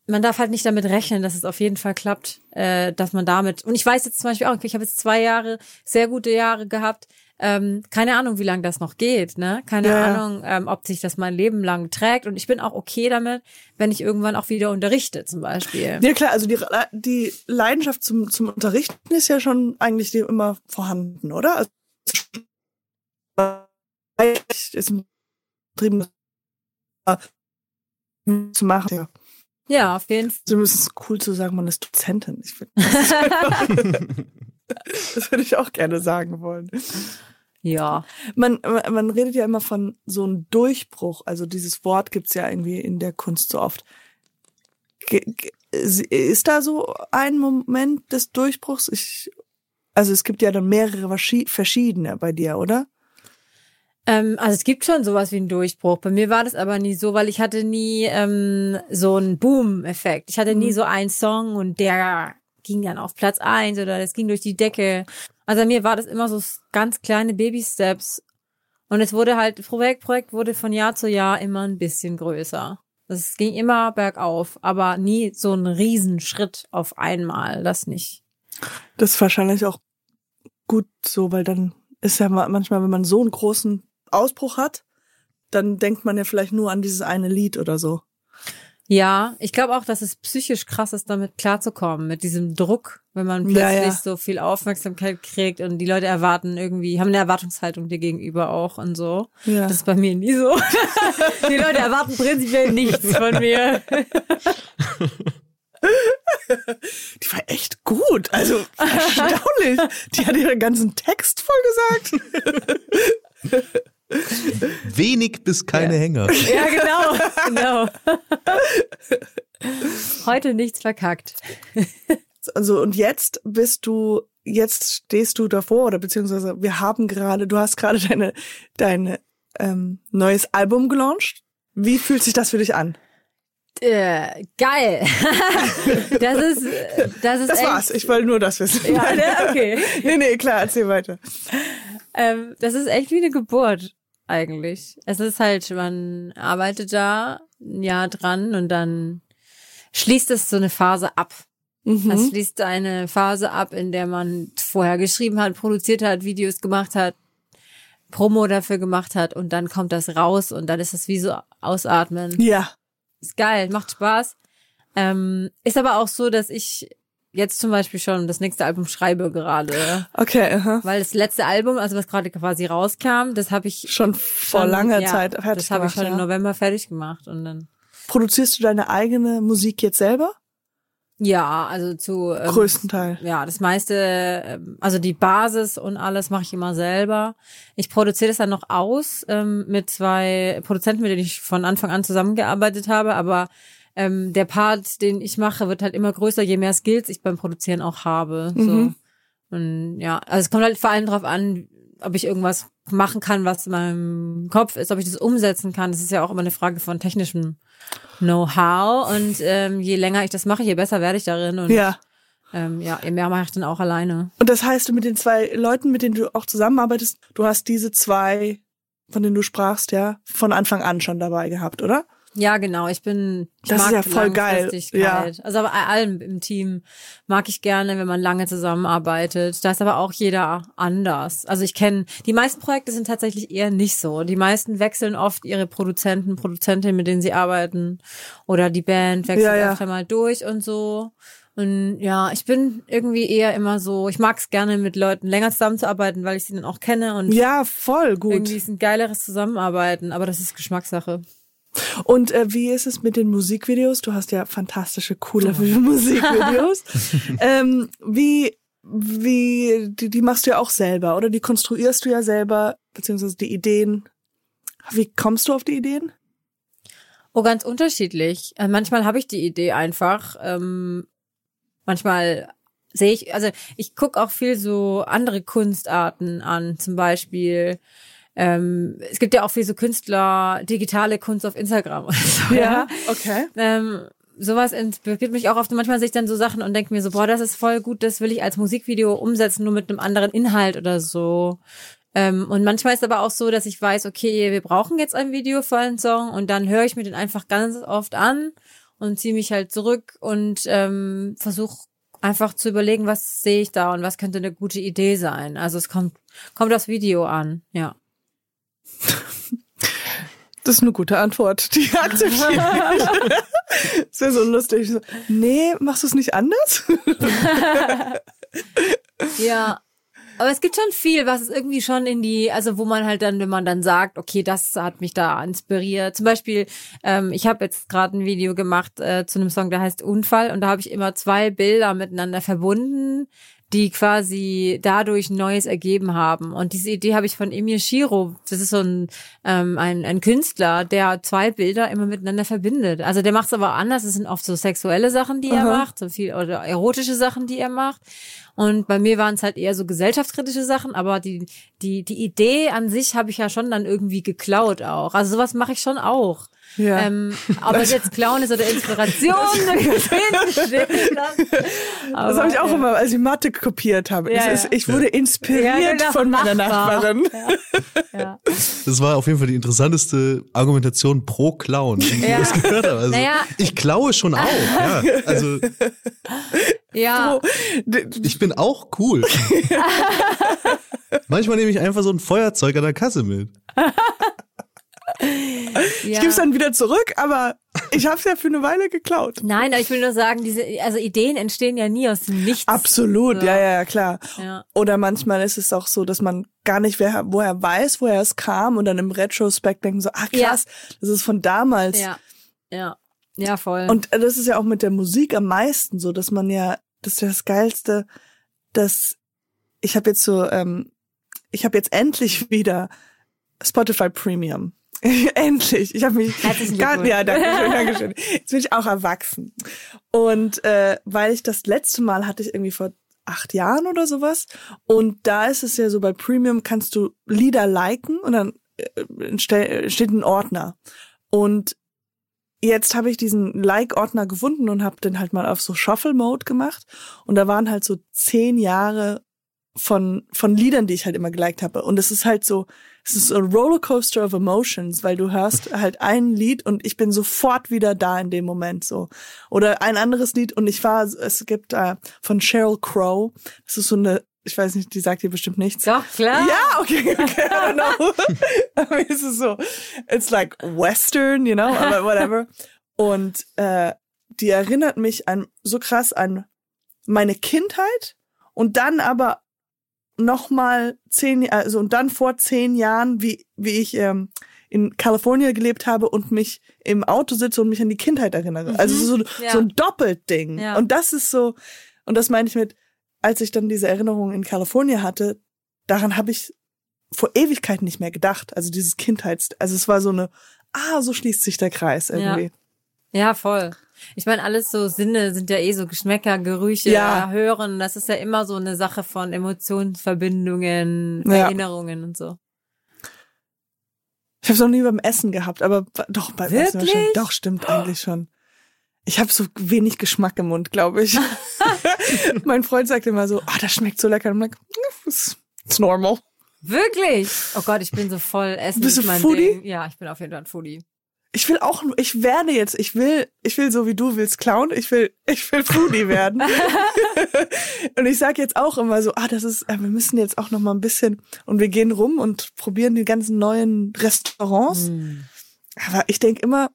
A: man darf halt nicht damit rechnen, dass es auf jeden Fall klappt, äh, dass man damit. Und ich weiß jetzt zum Beispiel auch, ich habe jetzt zwei Jahre, sehr gute Jahre gehabt. Ähm, keine Ahnung, wie lange das noch geht, ne? Keine
B: Ja.
A: Ahnung, ähm, ob sich das mein Leben lang trägt. Und ich bin auch okay damit, wenn ich irgendwann auch wieder unterrichte, zum Beispiel.
B: Ja klar, also die, die Leidenschaft zum, zum Unterrichten ist ja schon eigentlich immer vorhanden, oder? Also, ist ein zu machen. Ja.
A: Ja, auf jeden Fall.
B: So ist es cool zu sagen, man ist Dozentin. Ich find, das, das würde ich auch gerne sagen wollen.
A: Ja.
B: Man, man redet ja immer von so einem Durchbruch. Also dieses Wort gibt's ja irgendwie in der Kunst so oft. Ist da so ein Moment des Durchbruchs? Ich, also es gibt ja dann mehrere verschi- verschiedene bei dir, oder?
A: Ähm, also es gibt schon sowas wie einen Durchbruch. Bei mir war das aber nie so, weil ich hatte nie ähm, so einen Boom-Effekt. Ich hatte nie
B: Mhm.
A: so einen Song und der ging dann auf Platz eins oder das ging durch die Decke. Also bei mir war das immer so ganz kleine Baby-Steps. Und es wurde halt, Projekt, Projekt wurde von Jahr zu Jahr immer ein bisschen größer. Das ging immer bergauf, aber nie so ein Riesenschritt auf einmal, das nicht.
B: Das ist wahrscheinlich auch gut so, weil dann ist ja ma- manchmal, wenn man so einen großen Ausbruch hat, dann denkt man ja vielleicht nur an dieses eine Lied oder so.
A: Ja, ich glaube auch, dass es psychisch krass ist, damit klarzukommen, mit diesem Druck, wenn man
B: Ja,
A: plötzlich
B: ja.
A: so viel Aufmerksamkeit kriegt und die Leute erwarten irgendwie, haben eine Erwartungshaltung dir gegenüber auch und so.
B: Ja.
A: Das ist bei mir nie so. die Leute erwarten prinzipiell nichts von mir.
B: Die war echt gut. Also erstaunlich. Die hat ihren ganzen Text voll gesagt.
C: Wenig bis keine Hänger.
A: ja, genau, genau. Heute nichts verkackt.
B: Also und jetzt bist du, jetzt stehst du davor oder beziehungsweise wir haben gerade, du hast gerade deine dein ähm, neues Album gelauncht. Wie fühlt sich das für dich an?
A: Äh, geil. das ist, das ist
B: Das
A: echt,
B: war's. Ich wollte nur das wissen.
A: Ja, ne? okay.
B: nee, nee, klar, erzähl weiter.
A: Ähm, das ist echt wie eine Geburt eigentlich. Es ist halt, man arbeitet da ein Jahr dran und dann schließt es so eine Phase ab. Es
B: Mhm.
A: schließt eine Phase ab, in der man vorher geschrieben hat, produziert hat, Videos gemacht hat, Promo dafür gemacht hat und dann kommt das raus und dann ist es wie so ausatmen.
B: Ja.
A: Ist geil, macht Spaß. Ähm, ist aber auch so, dass ich jetzt zum Beispiel schon das nächste Album schreibe gerade.
B: Okay, aha.
A: Weil das letzte Album, also was gerade quasi rauskam, das habe ich
B: Schon vor
A: schon-
B: langer
A: ja,
B: Zeit fertig
A: Das habe ich schon im
B: ja.
A: November fertig gemacht und dann.
B: Produzierst du deine eigene Musik jetzt selber?
A: Ja, also zu ähm,
B: Größten Teil.
A: Ja, das meiste, ähm, also die Basis und alles mache ich immer selber. Ich produziere das dann noch aus ähm, mit zwei Produzenten, mit denen ich von Anfang an zusammengearbeitet habe, aber ähm, der Part, den ich mache, wird halt immer größer, je mehr Skills ich beim Produzieren auch habe.
B: Mhm.
A: So. Und ja, also es kommt halt vor allem drauf an, ob ich irgendwas machen kann, was in meinem Kopf ist, ob ich das umsetzen kann. Das ist ja auch immer eine Frage von technischem Know-how. Und ähm, je länger ich das mache, je besser werde ich darin. Und
B: Ja.
A: ähm, ja, je mehr mache ich dann auch alleine.
B: Und das heißt, du mit den zwei Leuten, mit denen du auch zusammenarbeitest, du hast diese zwei, von denen du sprachst, ja, von Anfang an schon dabei gehabt, oder?
A: Ja, genau. Ich bin. Ich
B: Das ist ja voll geil.
A: Langfristigkeit. Also bei allem im Team mag ich gerne, wenn man lange zusammenarbeitet. Da ist aber auch jeder anders. Also ich kenne die meisten Projekte sind tatsächlich eher nicht so. Die meisten wechseln oft ihre Produzenten, Produzentinnen, mit denen sie arbeiten, oder die Band wechselt
B: Ja, ja.
A: öfter mal durch und so. Und ja, ich bin irgendwie eher immer so. Ich mag es gerne mit Leuten länger zusammenzuarbeiten, weil ich sie dann auch kenne und
B: Ja, voll gut.
A: irgendwie ist ein geileres Zusammenarbeiten. Aber das ist Geschmackssache.
B: Und äh, wie ist es mit den Musikvideos? Du hast ja fantastische, coole Musikvideos. ähm, wie, wie, die, die machst du ja auch selber, oder? Die konstruierst du ja selber, beziehungsweise die Ideen. Wie kommst du auf die Ideen?
A: Oh, ganz unterschiedlich. Äh, manchmal habe ich die Idee einfach. Ähm, manchmal sehe ich, also ich gucke auch viel so andere Kunstarten an, zum Beispiel. Ähm, es gibt ja auch viel so Künstler, digitale Kunst auf Instagram oder so.
B: okay.
A: Ähm, sowas inspiriert mich auch oft. Und manchmal sehe ich dann so Sachen und denke mir so, boah, das ist voll gut, das will ich als Musikvideo umsetzen, nur mit einem anderen Inhalt oder so. Ähm, und manchmal ist aber auch so, dass ich weiß, okay, wir brauchen jetzt ein Video für einen Song und dann höre ich mir den einfach ganz oft an und ziehe mich halt zurück und ähm, versuche einfach zu überlegen, was sehe ich da und was könnte eine gute Idee sein. Also es kommt, kommt aufs Video an, ja.
B: Das ist eine gute Antwort. Die akzeptiere ich. Das wäre so lustig. Nee, machst du es nicht anders?
A: Ja. Aber es gibt schon viel, was es irgendwie schon in die, also wo man halt dann, wenn man dann sagt, okay, das hat mich da inspiriert. Zum Beispiel, ähm, ich habe jetzt gerade ein Video gemacht äh, zu einem Song, der heißt Unfall und da habe ich immer zwei Bilder miteinander verbunden, die quasi dadurch Neues ergeben haben. Und diese Idee habe ich von Emir Shiro. Das ist so ein, ähm, ein, ein Künstler, der zwei Bilder immer miteinander verbindet. Also der macht es aber anders. Es sind oft so sexuelle Sachen, die er
B: Aha.
A: macht, so viel oder erotische Sachen, die er macht. Und bei mir waren es halt eher so gesellschaftskritische Sachen, aber die, die, die Idee an sich habe ich ja schon dann irgendwie geklaut auch. Also sowas mache ich schon auch.
B: Ja.
A: Ähm, ob es jetzt Clown ist oder Inspiration. Aber,
B: Das habe ich auch
A: ja.
B: immer, als ich Mathe kopiert habe.
A: Ja,
B: ist, ich wurde inspiriert
A: Ja, genau,
B: von meiner
A: Nachbar.
B: Nachbarin.
A: Ja.
C: Das war auf jeden Fall die interessanteste Argumentation pro Clown, die ich das gehört habe. Also,
A: Naja.
C: Ich klaue schon auch. Ja. Also
A: ja.
C: Ich bin auch cool. Manchmal nehme ich einfach so ein Feuerzeug an der Kasse mit.
B: Ich
A: ja.
B: gebe es dann wieder zurück, aber ich habe es ja für eine Weile geklaut.
A: Nein, aber ich will nur sagen, diese, also Ideen entstehen ja nie aus dem Nichts.
B: Absolut,
A: So.
B: ja, ja, ja, klar.
A: Ja.
B: Oder manchmal ist es auch so, dass man gar nicht wer, woher weiß, woher es kam und dann im Retrospekt denken so, ah krass, das ist von damals.
A: Ja. Ja. Ja, voll.
B: Und das ist ja auch mit der Musik am meisten so, dass man ja, das ist ja das Geilste, dass ich habe jetzt so, ähm, ich habe jetzt endlich wieder Spotify Premium. endlich. Ich habe mich
A: Herzlichen
B: gar, ja, danke schön, danke schön. Jetzt bin ich auch erwachsen. Und äh, weil ich das letzte Mal hatte ich irgendwie vor acht Jahren oder sowas. Und da ist es ja so, bei Premium kannst du Lieder liken und dann äh, steht ein Ordner. Und jetzt habe ich diesen Like-Ordner gefunden und habe den halt mal auf so Shuffle-Mode gemacht. Und da waren halt so zehn Jahre von, von Liedern, die ich halt immer geliked habe. Und es ist halt so, es ist so ein Rollercoaster of Emotions, weil du hörst halt ein Lied und ich bin sofort wieder da in dem Moment so. Oder ein anderes Lied und ich war, es gibt äh, von Sheryl Crow, das ist so eine, ich weiß nicht, die sagt dir bestimmt nichts.
A: Doch, klar.
B: Ja, okay, okay, I don't know. aber es ist so, it's like Western, you know, aber whatever. Und äh, die erinnert mich an so krass an meine Kindheit und dann aber noch mal zehn, also und dann vor zehn Jahren, wie wie ich ähm, in Kalifornien gelebt habe und mich im Auto sitze und mich an die Kindheit erinnere. Also so,
A: Ja.
B: so ein Doppelding.
A: Ja.
B: Und das ist so, und das meine ich mit, als ich dann diese Erinnerung in Kalifornien hatte, daran habe ich vor Ewigkeit nicht mehr gedacht. Also dieses Kindheits, also es war so eine, ah, so schließt sich der Kreis irgendwie.
A: Ja, voll. Ich meine, alles so Sinne sind ja eh so Geschmäcker, Gerüche,
B: Ja.
A: Hören. Das ist ja immer so eine Sache von Emotionsverbindungen,
B: Ja.
A: Erinnerungen und so.
B: Ich habe es noch nie beim Essen gehabt, aber doch beim Essen wahrscheinlich. Doch, stimmt eigentlich schon. Ich habe so wenig Geschmack im Mund, glaube ich. mein Freund sagt immer so, ah, das schmeckt so lecker. Und ich, it's, it's normal.
A: Wirklich? Oh Gott, ich bin so voll Essen.
B: Bist
A: ist
B: du
A: mein
B: Foodie?
A: Ding. Ja, ich bin auf jeden Fall ein Foodie.
B: Ich will auch, ich werde jetzt, ich will, ich will so wie du willst klauen, ich will, ich will Foodie werden. und ich sage jetzt auch immer so, ah, das ist, äh, wir müssen jetzt auch noch mal ein bisschen und wir gehen rum und probieren die ganzen neuen Restaurants.
A: Hm.
B: Aber ich denk immer,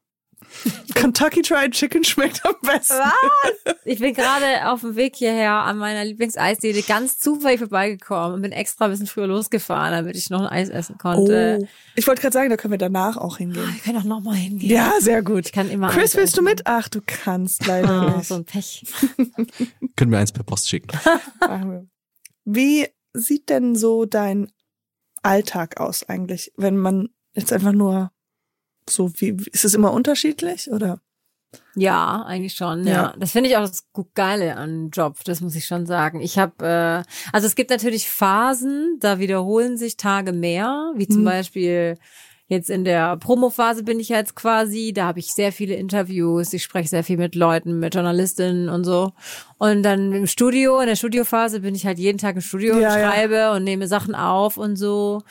B: Kentucky Fried Chicken schmeckt am besten.
A: Was? Ich bin gerade auf dem Weg hierher an meiner Lieblingseisdiele ganz zufällig vorbeigekommen und bin extra ein bisschen früher losgefahren, damit ich noch ein Eis essen konnte.
B: Oh. Ich wollte gerade sagen, da können wir danach auch hingehen.
A: Wir können auch noch mal hingehen.
B: Ja, sehr gut.
A: Ich kann immer
B: Chris,
A: Eis
B: willst du mit? Ach, du kannst leider
A: Ah,
B: nicht.
A: so ein Pech.
C: Können wir eins per Post schicken.
B: Wie sieht denn so dein Alltag aus eigentlich, wenn man jetzt einfach nur so wie ist es immer unterschiedlich oder?
A: Ja, eigentlich schon, ja.
B: Ja.
A: Das finde ich auch das Geile an Job, das muss ich schon sagen. Ich habe, äh, also es gibt natürlich Phasen, da wiederholen sich Tage mehr, wie zum
B: Mhm.
A: Beispiel jetzt in der Promo-Phase bin ich jetzt quasi, da habe ich sehr viele Interviews, ich spreche sehr viel mit Leuten, mit Journalistinnen und so. Und dann im Studio, in der Studiophase bin ich halt jeden Tag im Studio
B: Ja,
A: und
B: ja.
A: schreibe und nehme Sachen auf und so.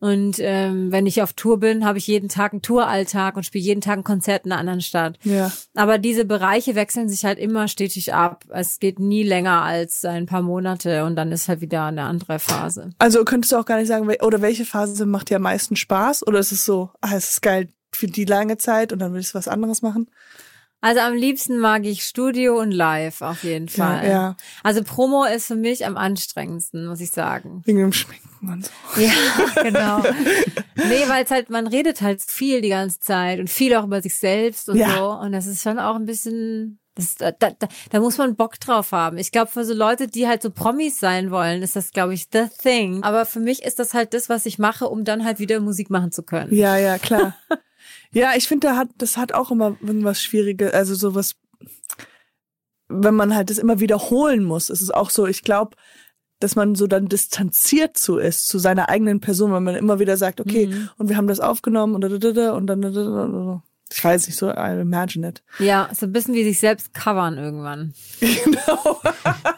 A: Und ähm, wenn ich auf Tour bin, habe ich jeden Tag einen Touralltag und spiele jeden Tag ein Konzert in einer anderen Stadt.
B: Ja.
A: Aber diese Bereiche wechseln sich halt immer stetig ab. Es geht nie länger als ein paar Monate und dann ist halt wieder eine andere Phase.
B: Also könntest du auch gar nicht sagen, oder welche Phase macht dir am meisten Spaß? Oder ist es so, ah, es ist geil für die lange Zeit und dann will ich was anderes machen?
A: Also am liebsten mag ich Studio und Live auf jeden Fall.
B: Ja, ja.
A: Also Promo ist für mich am anstrengendsten, muss ich sagen.
B: Wegen dem Schminken und so.
A: Ja, genau. Nee, weil es halt, man redet halt viel die ganze Zeit und viel auch über sich selbst und
B: Ja.
A: so. Und das ist schon auch ein bisschen, Das, da, da, da muss man Bock drauf haben. Ich glaube, für so Leute, die halt so Promis sein wollen, ist das, glaube ich, the thing. Aber für mich ist das halt das, was ich mache, um dann halt wieder Musik machen zu können.
B: Ja, ja, klar. ja, ich finde, da hat, das hat auch immer irgendwas Schwieriges, also sowas, wenn man halt das immer wiederholen muss, ist es auch so, ich glaube, dass man so dann distanziert zu ist, zu seiner eigenen Person, wenn man immer wieder sagt, okay, mhm. und wir haben das aufgenommen und, und dann, ich weiß nicht, so I imagine it.
A: Ja, so ein bisschen wie sich selbst covern irgendwann. Genau.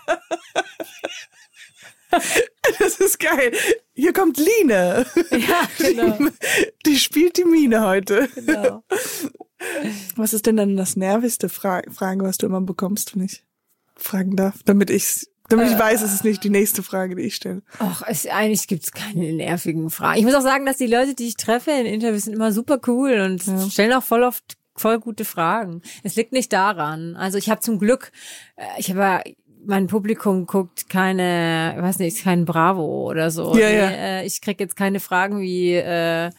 B: das ist geil. Hier kommt Line. Ja, genau. Die spielt die Mine heute. Genau. Was ist denn dann das nervigste Fra Frage, was du immer bekommst, wenn ich fragen darf, damit ich damit ich äh, weiß, es ist nicht die nächste Frage, die ich stelle.
A: Ach, es, eigentlich gibt's keine nervigen Fragen. Ich muss auch sagen, dass die Leute, die ich treffe in Interviews, sind immer super cool und ja. stellen auch voll oft voll gute Fragen. Es liegt nicht daran. Also ich habe zum Glück, äh, ich habe mein Publikum guckt keine, weiß nicht, kein Bravo oder so. Ja, ja. Äh, ich krieg jetzt keine Fragen wie äh,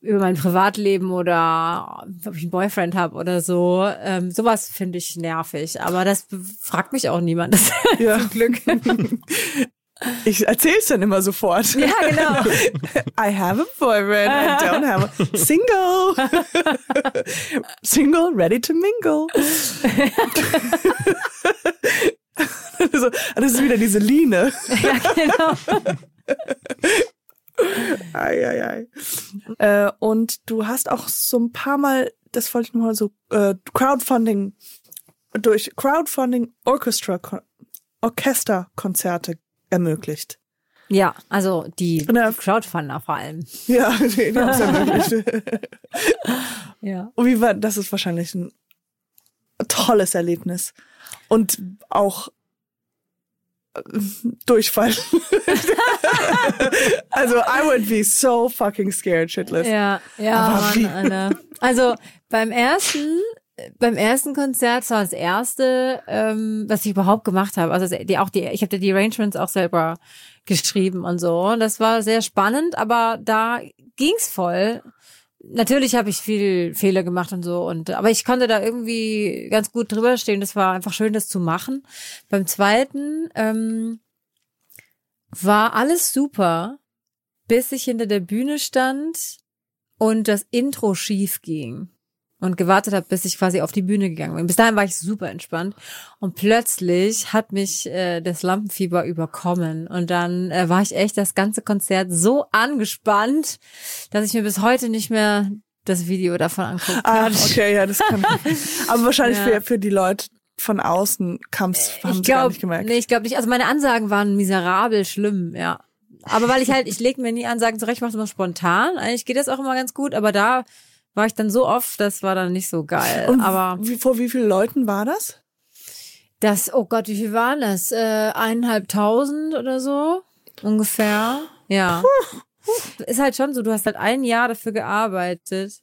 A: über mein Privatleben oder ob ich einen Boyfriend habe oder so. Ähm, sowas finde ich nervig. Aber das fragt mich auch niemand. Das ja. zum Glück.
B: Ich erzähl's dann immer sofort.
A: Ja, genau.
B: I have a boyfriend, I don't have a single. single, ready to mingle. das ist wieder diese Line. Ja, genau. Ei, ei, ei. Äh, und du hast auch so ein paar Mal, das wollte ich nochmal so, äh, Crowdfunding, durch Crowdfunding Orchestra, Orchesterkonzerte ermöglicht.
A: Ja, also die Na, Crowdfunder vor allem.
B: Ja, die, die haben es ermöglicht. ja. Und wie war, das ist wahrscheinlich ein tolles Erlebnis. Und auch Durchfall. also I would be so fucking scared shitless.
A: Ja, ja, Mann, Alter. Also beim ersten beim ersten Konzert das war das erste, ähm, was ich überhaupt gemacht habe. Also die auch die, ich habe die Arrangements auch selber geschrieben und so. Das war sehr spannend, aber da ging's voll natürlich habe ich viel Fehler gemacht und so und aber ich konnte da irgendwie ganz gut drüber stehen. Das war einfach schön, das zu machen. Beim zweiten ähm, war alles super, bis ich hinter der Bühne stand und das Intro schief ging und gewartet habe, bis ich quasi auf die Bühne gegangen bin. Bis dahin war ich super entspannt und plötzlich hat mich äh, das Lampenfieber überkommen und dann äh, war ich echt das ganze Konzert so angespannt, dass ich mir bis heute nicht mehr das Video davon angucken
B: kann. Ah, okay, ja, das kann. Aber wahrscheinlich ja. für, für die Leute von außen kam es, haben ich sie glaub, gar nicht gemerkt.
A: Nee, ich glaube nicht. Also meine Ansagen waren miserabel schlimm, ja. Aber weil ich halt, ich lege mir nie Ansagen zurecht, mache es immer spontan. Eigentlich geht das auch immer ganz gut, aber da war ich dann so oft, das war dann nicht so geil.
B: Und
A: aber
B: wie, vor wie vielen Leuten war das?
A: Das, oh Gott, wie viel waren das? Äh, eineinhalbtausend oder so ungefähr. Ja. Ist halt schon so, du hast halt ein Jahr dafür gearbeitet.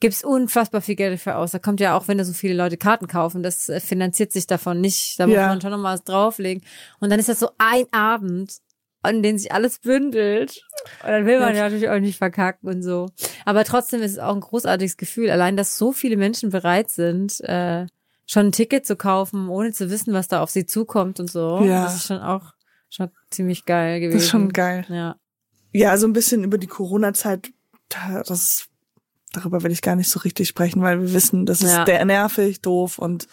A: Gibst unfassbar viel Geld dafür aus. Da kommt ja auch, wenn da so viele Leute Karten kaufen, das äh, finanziert sich davon nicht. Da muss ja. man schon noch mal was drauflegen. Und dann ist das so ein Abend an denen sich alles bündelt. Und dann will man ja natürlich auch nicht verkacken und so. Aber trotzdem ist es auch ein großartiges Gefühl, allein, dass so viele Menschen bereit sind, äh, schon ein Ticket zu kaufen, ohne zu wissen, was da auf sie zukommt und so. Ja. Das ist schon auch schon ziemlich geil gewesen.
B: Das ist schon geil.
A: Ja.
B: Ja, so ein bisschen über die Corona-Zeit, das, darüber will ich gar nicht so richtig sprechen, weil wir wissen, das ist ja. der nervig, doof und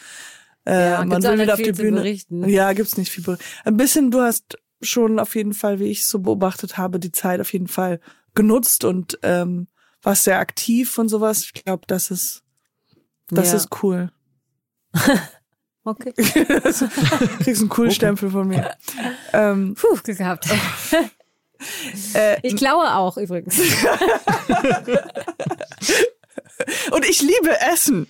B: äh, ja, man will wieder auf die Bühne. Ja, gibt's nicht viel. Ein bisschen, du hast schon auf jeden Fall, wie ich so beobachtet habe, die Zeit auf jeden Fall genutzt und ähm, war sehr aktiv und sowas. Ich glaube, das ist das ja. ist cool.
A: okay.
B: kriegst einen coolen okay. Stempel von mir.
A: Ähm, Puh, Glück gehabt. äh, ich klaue auch übrigens.
B: und ich liebe Essen.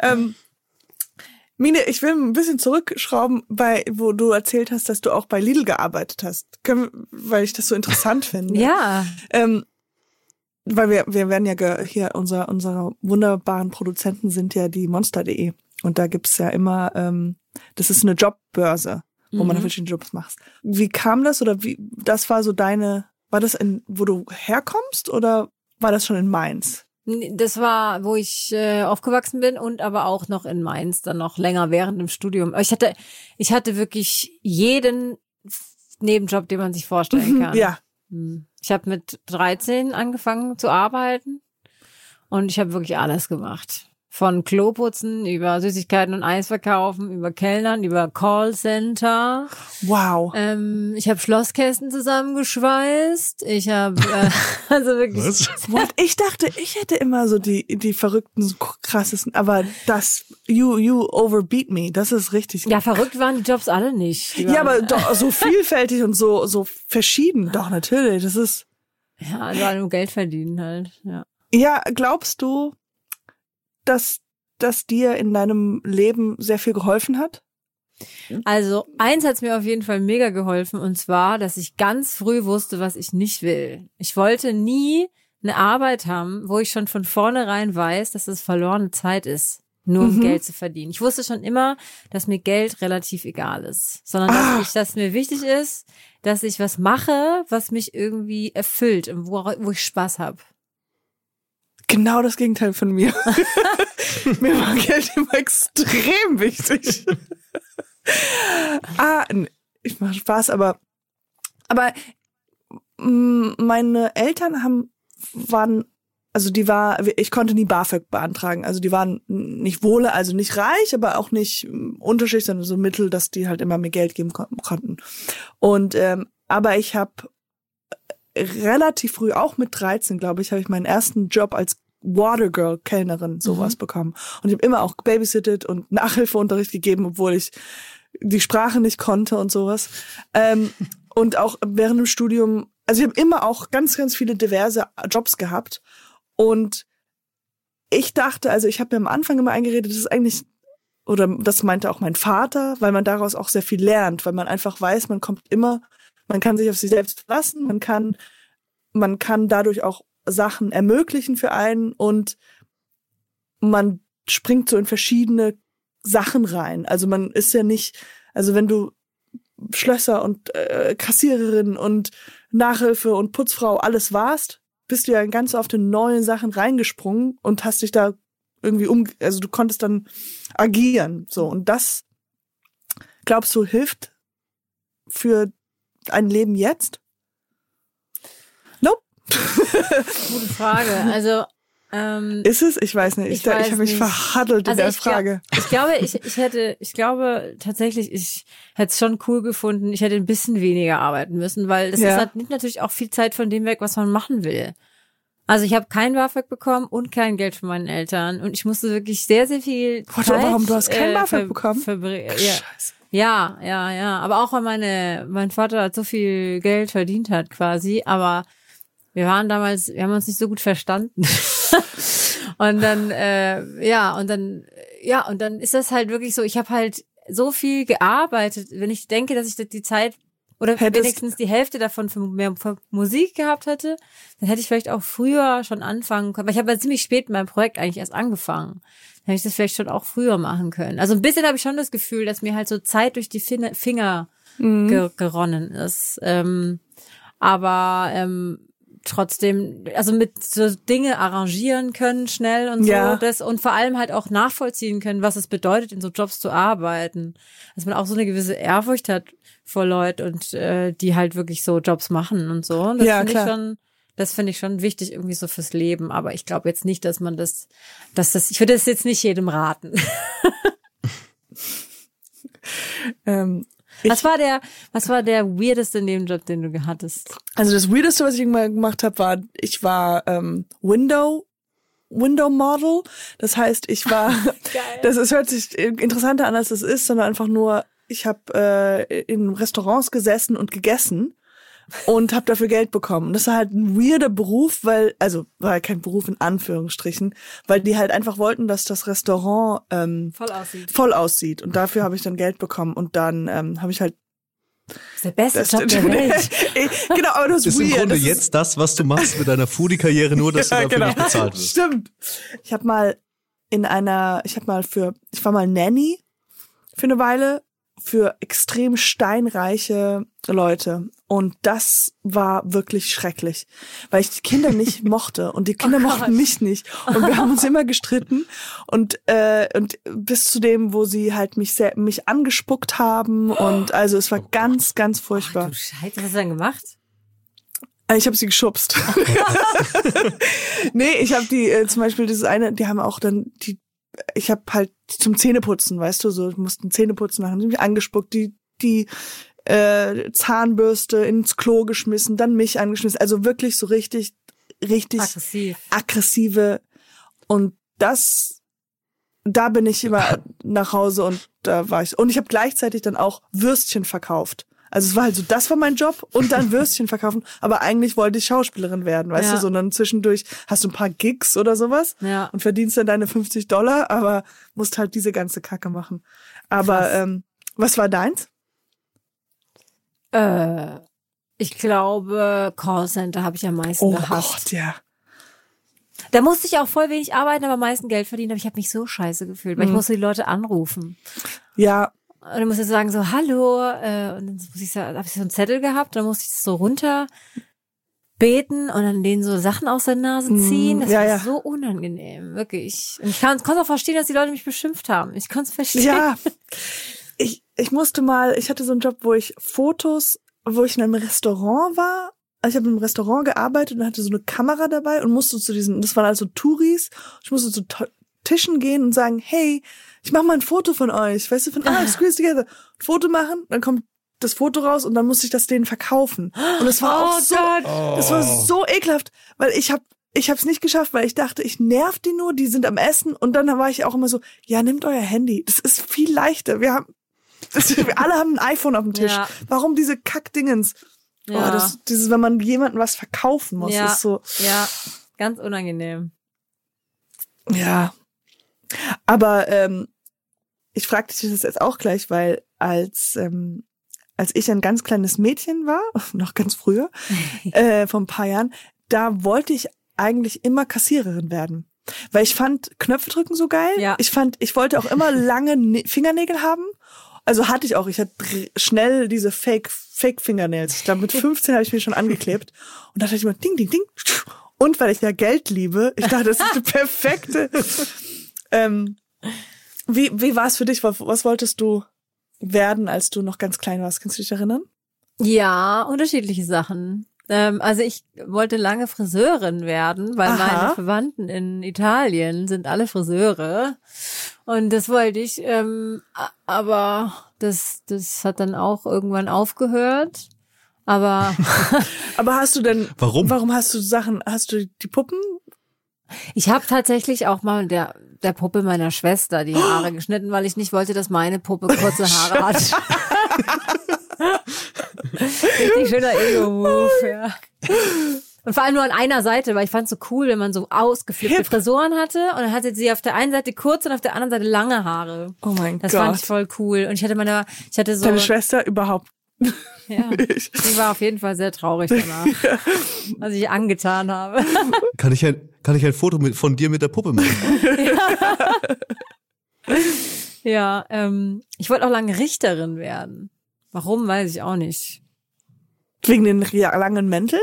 B: ähm, Mine, ich will ein bisschen zurückschrauben, bei, wo du erzählt hast, dass du auch bei Lidl gearbeitet hast, Können, weil ich das so interessant finde.
A: Ja.
B: Ähm, weil wir, wir werden ja hier, unser, unsere wunderbaren Produzenten sind ja die Monster.de. Und da gibt's ja immer, ähm, das ist eine Jobbörse, wo mhm. man verschiedene Jobs macht. Wie kam das oder wie, das war so deine, war das in, wo du herkommst oder war das schon in Mainz?
A: Das war, wo ich äh, aufgewachsen bin und aber auch noch in Mainz, dann noch länger während dem Studium. Ich hatte, ich hatte wirklich jeden Nebenjob, den man sich vorstellen kann.
B: Ja.
A: Hm. Ich habe mit 13 angefangen zu arbeiten und ich habe wirklich alles gemacht. Von Kloputzen über Süßigkeiten und Eis verkaufen, über Kellnern, über Callcenter.
B: Wow.
A: Ähm, ich habe Schlosskästen zusammengeschweißt. Ich habe äh, also wirklich.
C: Was?
B: What? Ich dachte, ich hätte immer so die, die verrückten, so krassesten, aber das, you, you overbeat me, das ist richtig.
A: Ja, verrückt waren die Jobs alle nicht.
B: Ja, aber doch so vielfältig und so, so verschieden. Doch, natürlich. Das ist,
A: ja, also nur Geld verdienen halt. Ja.
B: ja, glaubst du, dass, dass dir in deinem Leben sehr viel geholfen hat?
A: Also eins hat's mir auf jeden Fall mega geholfen und zwar, dass ich ganz früh wusste, was ich nicht will. Ich wollte nie eine Arbeit haben, wo ich schon von vornherein weiß, dass es verlorene Zeit ist, nur um
B: Mhm.
A: Geld zu verdienen. Ich wusste schon immer, dass mir Geld relativ egal ist, sondern dass
B: Ah.
A: ich, dass mir wichtig ist, dass ich was mache, was mich irgendwie erfüllt und wo, wo ich Spaß habe.
B: Genau das Gegenteil von mir. mir war Geld immer extrem wichtig. ah, ich mache Spaß, aber aber meine Eltern haben waren also die war ich konnte nie BAföG beantragen. Also die waren nicht wohle, also nicht reich, aber auch nicht Unterschicht, sondern so Mittel, dass die halt immer mir Geld geben kon konnten. Und ähm, aber ich habe relativ früh, auch mit 13, glaube ich, habe ich meinen ersten Job als Watergirl, Kellnerin, sowas bekommen. Und ich habe immer auch babysittet und Nachhilfeunterricht gegeben, obwohl ich die Sprache nicht konnte und sowas. Ähm, und auch während dem Studium, also ich habe immer auch ganz, ganz viele diverse Jobs gehabt. Und ich dachte, also ich habe mir am Anfang immer eingeredet, das ist eigentlich, oder das meinte auch mein Vater, weil man daraus auch sehr viel lernt, weil man einfach weiß, man kommt immer, man kann sich auf sich selbst verlassen, man kann, man kann dadurch auch Sachen ermöglichen für einen und man springt so in verschiedene Sachen rein. Also man ist ja nicht, also wenn du Schlösser und äh, Kassiererin und Nachhilfe und Putzfrau alles warst, bist du ja ganz oft in neue Sachen reingesprungen und hast dich da irgendwie um, also du konntest dann agieren, so und das glaubst du hilft für ein Leben jetzt? Nope.
A: Gute Frage. Also ähm,
B: Ist es? Ich weiß nicht. Ich,
A: Ich
B: ich habe mich verhaddelt in
A: Also
B: der
A: ich glaub-
B: Frage.
A: Ich glaube, ich, ich hätte, ich glaube tatsächlich, ich hätte es schon cool gefunden. Ich hätte ein bisschen weniger arbeiten müssen, weil das
B: Ja.
A: ist, nimmt natürlich auch viel Zeit von dem weg, was man machen will. Also ich habe kein BAföG bekommen und kein Geld von meinen Eltern und ich musste wirklich sehr, sehr viel
B: Warte,
A: Zeit.
B: warum? Du hast kein
A: äh,
B: BAföG bekommen? Ach,
A: ja.
B: Scheiße.
A: ja, ja, ja. Aber auch weil meine, mein Vater hat so viel Geld verdient hat quasi, aber wir waren damals, wir haben uns nicht so gut verstanden. und dann, äh, ja, und dann, ja, und dann ist das halt wirklich so, ich habe halt so viel gearbeitet, wenn ich denke, dass ich die Zeit oder
B: Hättest-
A: wenigstens die Hälfte davon für mehr für Musik gehabt hätte, dann hätte ich vielleicht auch früher schon anfangen können. Weil ich habe ja ziemlich spät mit meinem Projekt eigentlich erst angefangen. Dann hätte ich das vielleicht schon auch früher machen können. Also ein bisschen habe ich schon das Gefühl, dass mir halt so Zeit durch die Fin- Finger
B: Mhm.
A: ge geronnen ist. Ähm, aber ähm, trotzdem, also mit so Dinge arrangieren können schnell und so,
B: Ja.
A: das und vor allem halt auch nachvollziehen können, was es bedeutet, in so Jobs zu arbeiten. Dass man auch so eine gewisse Ehrfurcht hat vor Leuten und äh, die halt wirklich so Jobs machen und so. Und Das
B: Ja,
A: finde ich schon, das finde ich schon wichtig irgendwie so fürs Leben. Aber ich glaube jetzt nicht, dass man das, dass das, ich würde das jetzt nicht jedem raten.
B: Ähm,
A: Was war der, was war der weirdeste Nebenjob, den du hattest?
B: also das Weirdeste, was ich mal gemacht habe, war, ich war ähm, Window Window Model. Das heißt, ich war, das ist, hört sich interessanter an, als es ist, sondern einfach nur, ich habe äh, in Restaurants gesessen und gegessen und habe dafür Geld bekommen. Das war halt ein weirder Beruf, weil, also war kein Beruf in Anführungsstrichen, weil die halt einfach wollten, dass das Restaurant ähm,
A: Voll aussieht.
B: voll aussieht. Und dafür habe ich dann Geld bekommen und dann ähm, habe ich halt
A: Das ist der beste Job der Welt.
B: genau, aber das
C: Ist im
B: weird.
C: Grunde
B: das ist-
C: jetzt das, was du machst mit deiner Foodie-Karriere, nur dass du dafür nicht bezahlt wirst.
B: Stimmt. Ich habe mal in einer, ich habe mal für, ich war mal Nanny für eine Weile für extrem steinreiche Leute Und das war wirklich schrecklich, weil ich die Kinder nicht mochte und die Kinder
A: Oh
B: mochten
A: Gott.
B: mich nicht. Und wir haben uns immer gestritten und äh, und bis zu dem, wo sie halt mich sehr mich angespuckt haben und also es war ganz ganz
A: Ach,
B: furchtbar.
A: du Scheiße, was hast du denn gemacht?
B: Äh, Ich habe sie geschubst. nee, ich habe die äh, zum Beispiel dieses eine, die haben auch dann die, ich habe halt zum Zähneputzen, weißt du, so mussten Zähneputzen machen, haben mich angespuckt, die die äh, Zahnbürste ins Klo geschmissen, dann mich angeschmissen, also wirklich so richtig, richtig
A: Aggressiv.
B: aggressive und das da bin ich immer nach Hause und da war ich und ich habe gleichzeitig dann auch Würstchen verkauft. Also es war halt so, das war mein Job und dann Würstchen verkaufen, aber eigentlich wollte ich Schauspielerin werden, weißt
A: Ja.
B: du, sondern zwischendurch hast du ein paar Gigs oder sowas
A: Ja.
B: und verdienst dann deine 50 Dollar, aber musst halt diese ganze Kacke machen. Aber
A: Krass.
B: ähm, was war deins?
A: Äh, ich glaube, Callcenter habe ich am meisten
B: Oh
A: gehasst.
B: Gott, ja.
A: Da musste ich auch voll wenig arbeiten, aber am meisten Geld verdienen. Aber ich habe mich so scheiße gefühlt, weil ich
B: Mhm.
A: musste die Leute anrufen.
B: Ja,
A: Und dann musste ich sagen so, hallo, äh, und dann muss ich so, habe ich so einen Zettel gehabt, dann musste ich so runter beten und dann denen so Sachen aus der Nase
B: Mhm,
A: ziehen. Das
B: ja,
A: war
B: ja.
A: so unangenehm, wirklich. Und ich kann konnte auch verstehen, dass die Leute mich beschimpft haben. Ich konnte es verstehen.
B: Ja, ich, ich musste mal, ich hatte so einen Job, wo ich Fotos, wo ich in einem Restaurant war. Also ich habe in einem Restaurant gearbeitet und hatte so eine Kamera dabei und musste zu diesen, das waren also Touris, ich musste zu Tischen gehen und sagen, hey, ich mache mal ein Foto von euch, weißt du, von ah, Squeeze Together. Ein Foto machen, dann kommt das Foto raus und dann musste ich das denen verkaufen. Und es war auch
A: Oh
B: so,
A: Gott.
B: das war so ekelhaft, weil ich habe ich habe es nicht geschafft, weil ich dachte, ich nerv die nur, die sind am Essen und dann war ich auch immer so, ja, nehmt euer Handy, das ist viel leichter. Wir haben das, wir alle haben ein iPhone auf dem Tisch.
A: Ja.
B: Warum diese Kackdingens?
A: Ja.
B: Oh, das, dieses, wenn man jemandem was verkaufen muss,
A: Ja.
B: ist so,
A: Ja, ganz unangenehm.
B: ja. Aber ähm, ich fragte dich das jetzt auch gleich, weil als ähm, als ich ein ganz kleines Mädchen war, noch ganz früher, äh, vor ein paar Jahren, da wollte ich eigentlich immer Kassiererin werden. Weil ich fand Knöpfe drücken so geil.
A: Ja.
B: Ich fand, ich wollte auch immer lange Ne- Fingernägel haben. Also hatte ich auch. Ich hatte schnell diese Fake, Fake Fingernails. Ich glaube, mit 15 habe ich mir schon angeklebt. Und da dachte ich immer, ding, ding, ding. Und weil ich ja Geld liebe, ich dachte, das ist eine perfekte. Ähm, wie wie war es für dich? Was, was wolltest du werden, als du noch ganz klein warst? Kannst du dich erinnern?
A: Ja, unterschiedliche Sachen. Ähm, also ich wollte lange Friseurin werden, weil
B: Aha.
A: meine Verwandten in Italien sind alle Friseure. Und das wollte ich, ähm, aber das, das hat dann auch irgendwann aufgehört. Aber
B: Aber hast du denn,
C: Warum?
B: warum hast du Sachen, hast du die Puppen?
A: Ich habe tatsächlich auch mal der, der Puppe meiner Schwester die Haare geschnitten, weil ich nicht wollte, dass meine Puppe kurze Haare hat. Richtig schöner Ego-Move, ja. Und vor allem nur an einer Seite, weil ich fand es so cool, wenn man so ausgeflippte
B: Hip.
A: Frisuren hatte und dann hatte sie auf der einen Seite kurze und auf der anderen Seite lange Haare.
B: Oh mein
A: Das
B: Gott.
A: fand ich voll cool. Und ich hatte meine, ich hatte so,
B: Deine Schwester überhaupt
A: ja, die war auf jeden Fall sehr traurig danach, was ich angetan habe.
C: Kann ich ein, kann ich ein Foto mit, von dir mit der Puppe machen?
A: Ja, ähm, ich wollte auch lange Richterin werden. Warum, weiß ich auch nicht.
B: Wegen den ja, langen Mänteln?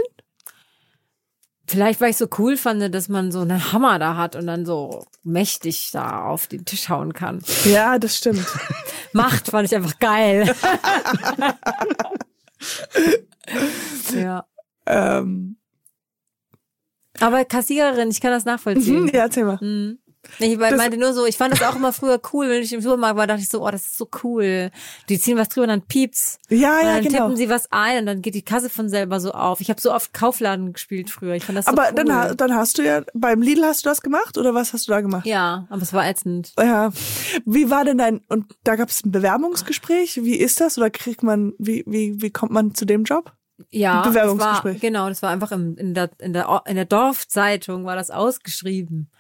A: Vielleicht, weil ich so cool fand, dass man so einen Hammer da hat und dann so mächtig da auf den Tisch hauen kann.
B: Ja, das stimmt.
A: Macht fand ich einfach geil. ja.
B: ähm,
A: Aber Kassiererin, ich kann das nachvollziehen.
B: hm, ja, erzähl mal.
A: Mhm. Ich
B: Das-
A: meinte nur so, ich fand das auch immer früher cool, wenn ich im Supermarkt war, dachte ich so, oh, das ist so cool. Die ziehen was drüber und dann piept's.
B: Ja,
A: und
B: ja,
A: dann
B: genau.
A: tippen sie was ein und dann geht die Kasse von selber so auf. Ich habe so oft Kaufladen gespielt früher. Ich fand das so
B: Aber
A: cool.
B: dann, dann hast du ja, beim Lidl hast du das gemacht oder was hast du da gemacht?
A: ja, aber es war ätzend.
B: Ja. Wie war denn dein, und da gab es ein Bewerbungsgespräch? Wie ist das? Oder kriegt man, wie, wie, wie kommt man zu dem Job?
A: Ja,
B: Bewerbungsgespräch.
A: Das war, genau, das war einfach im, in, der, in, der, in der Dorfzeitung war das ausgeschrieben.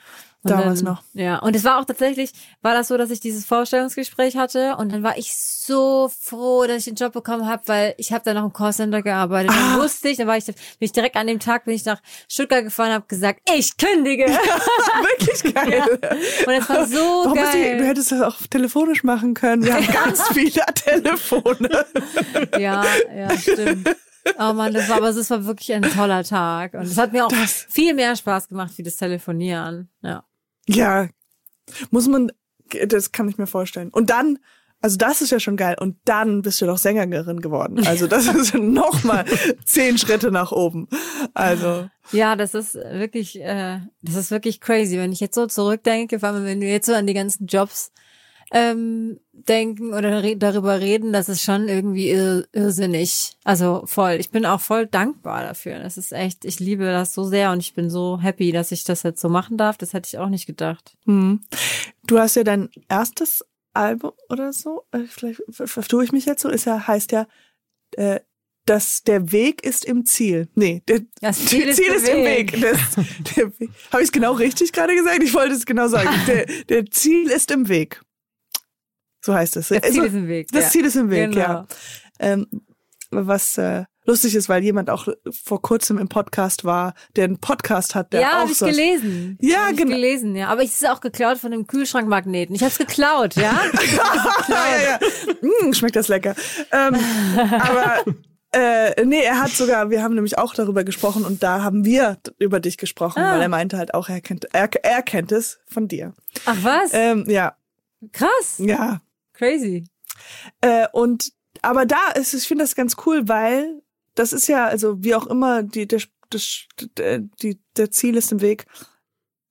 A: Und
B: Damals
A: dann,
B: noch.
A: Ja, und es war auch tatsächlich, war das so, dass ich dieses Vorstellungsgespräch hatte und dann war ich so froh, dass ich den Job bekommen habe, weil ich habe da noch im Callcenter gearbeitet. Dann
B: Ah.
A: wusste ich, dann war ich, bin ich direkt an dem Tag, bin ich nach Stuttgart gefahren, habe gesagt, ich kündige.
B: Wirklich geil.
A: Und es war so
B: Warum
A: geil.
B: du, du hättest das auch telefonisch machen können. Wir haben ganz viele Telefone.
A: Ja, ja, stimmt. Oh man, das war aber das war wirklich ein toller Tag und es hat mir auch
B: Das-
A: viel mehr Spaß gemacht wie das Telefonieren. Ja.
B: Ja, muss man, das kann ich mir vorstellen. Und dann, also das ist ja schon geil. Und dann bist du doch Sängerin geworden. Also das ist noch mal zehn Schritte nach oben. Also
A: Ja, das ist wirklich, äh, das ist wirklich crazy, wenn ich jetzt so zurückdenke, vor allem wenn wir jetzt so an die ganzen Jobs ähm, denken oder re darüber reden, das ist schon irgendwie irr irrsinnig. Also voll. Ich bin auch voll dankbar dafür. Das ist echt, ich liebe das so sehr und ich bin so happy, dass ich das jetzt so machen darf. Das hätte ich auch nicht gedacht.
B: hm. du hast ja dein erstes Album oder so. äh, Vielleicht ver- vertue ich mich jetzt so. Ist ja heißt ja, äh, dass der Weg ist im Ziel. Nee, der
A: Das Ziel ist
B: Ziel ist im
A: Weg.
B: Weg. Das, der Weg. Habe ich es genau richtig gerade gesagt? Ich wollte es genau sagen. Der, der Ziel ist im Weg. So heißt es.
A: Das Ziel
B: Also,
A: ist im Weg.
B: Das
A: ja.
B: Ziel ist im Weg,
A: Genau.
B: ja. Ähm, was äh, lustig ist, weil jemand auch vor kurzem im Podcast war, der einen Podcast hat, der
A: ja,
B: auch
A: habe ich
B: so
A: gelesen.
B: Ja,
A: hab ich
B: genau.
A: gelesen, ja. Aber ich ist auch geklaut von dem Kühlschrankmagneten. Ich habe es geklaut, ja.
B: ja, ja. Mm, schmeckt das lecker. Ähm, aber äh, nee, er hat sogar, wir haben nämlich auch darüber gesprochen und da haben wir über dich gesprochen,
A: Ah.
B: weil er meinte halt auch, er kennt, er, er kennt es von dir.
A: Ach was?
B: Ähm, ja,
A: Krass.
B: ja.
A: Crazy.
B: Äh, und aber da ist ich finde das ganz cool, weil das ist ja, also wie auch immer, die, der, das, der, die, der Ziel ist im Weg.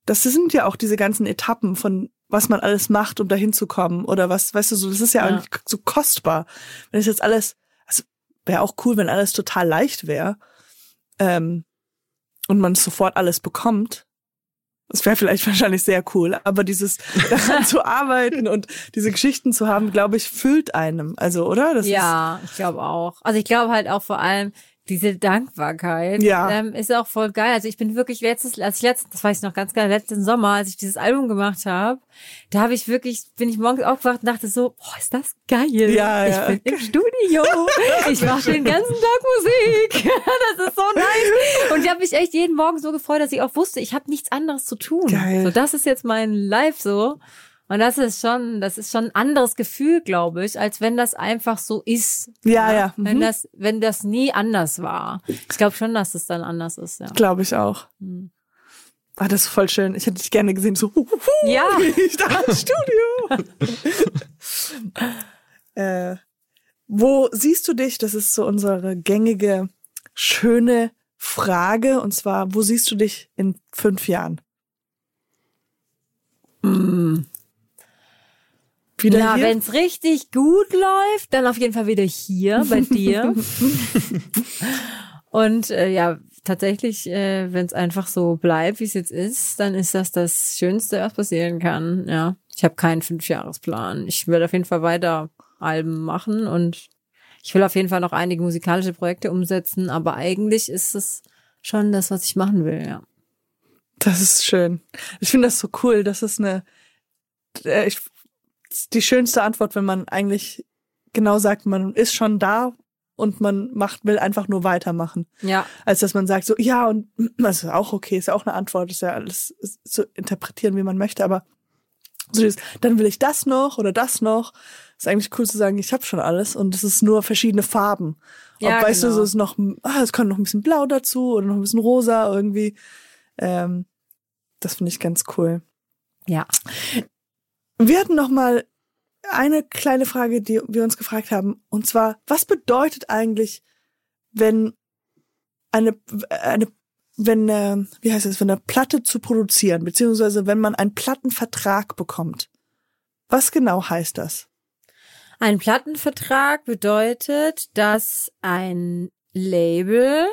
B: Das sind ja auch diese ganzen Etappen von was man alles macht, um dahin zu kommen oder was, weißt du, so, das ist ja,
A: Ja.
B: eigentlich so kostbar. Wenn es jetzt alles, also wäre auch cool, wenn alles total leicht wäre ähm, und man sofort alles bekommt. Das wäre vielleicht wahrscheinlich sehr cool, aber dieses daran zu arbeiten und diese Geschichten zu haben, glaube ich, füllt einem. Also, oder? Das
A: ja, ich glaube auch. Also ich glaube halt auch vor allem diese Dankbarkeit
B: Ja.
A: ähm, ist auch voll geil. Also ich bin wirklich letztes, als ich letztes, das weiß ich noch ganz geil, letzten Sommer, als ich dieses Album gemacht habe, da habe ich wirklich, bin ich morgens aufgewacht und dachte so, boah, ist das geil.
B: Ja,
A: ich
B: ja.
A: bin im Studio. Ich mache den ganzen Tag Musik. Das ist so nice. Und ich habe mich echt jeden Morgen so gefreut, dass ich auch wusste, ich habe nichts anderes zu tun.
B: Geil.
A: So, das ist jetzt mein Live so. Und das ist schon, das ist schon ein anderes Gefühl, glaube ich, als wenn das einfach so ist.
B: Ja, ja.
A: Wenn
B: Mhm.
A: das, wenn das nie anders war. Ich glaube schon, dass es dann anders ist, ja.
B: Glaube ich auch.
A: Hm.
B: Ah, das ist voll schön. Ich hätte dich gerne gesehen, so, huhuhu,
A: Ja.
B: ich da im Studio. äh, wo siehst du dich? Das ist so unsere gängige, schöne Frage. Und zwar, wo siehst du dich in fünf Jahren? Wieder
A: ja, wenn es richtig gut läuft, dann auf jeden Fall wieder hier bei dir. Und äh, ja, tatsächlich, äh, wenn es einfach so bleibt, wie es jetzt ist, dann ist das das Schönste, was passieren kann. Ja, ich habe keinen Fünfjahresplan. Ich will auf jeden Fall weiter Alben machen und ich will auf jeden Fall noch einige musikalische Projekte umsetzen. Aber eigentlich ist es schon das, was ich machen will. Ja.
B: Das ist schön. Ich finde das so cool. Das ist eine, äh, ich, die schönste Antwort, wenn man eigentlich genau sagt, man ist schon da und man macht, will einfach nur weitermachen.
A: Ja,
B: Als dass man sagt, so, ja, und das ist auch okay, ist ja auch eine Antwort, ist ja alles zu interpretieren, wie man möchte, aber so dieses, dann will ich das noch oder das noch. Ist eigentlich cool zu sagen, ich habe schon alles und es ist nur verschiedene Farben.
A: Ja,
B: Ob, weißt du,
A: genau.
B: so ist noch, ah, es kommt noch ein bisschen blau dazu oder noch ein bisschen rosa irgendwie. Ähm, das finde ich ganz cool.
A: ja.
B: Wir hatten noch mal eine kleine Frage, die wir uns gefragt haben, und zwar, was bedeutet eigentlich, wenn eine, eine, wenn, äh, wie heißt es, wenn eine Platte zu produzieren, beziehungsweise wenn man einen Plattenvertrag bekommt? Was genau heißt das?
A: Ein Plattenvertrag bedeutet, dass ein Label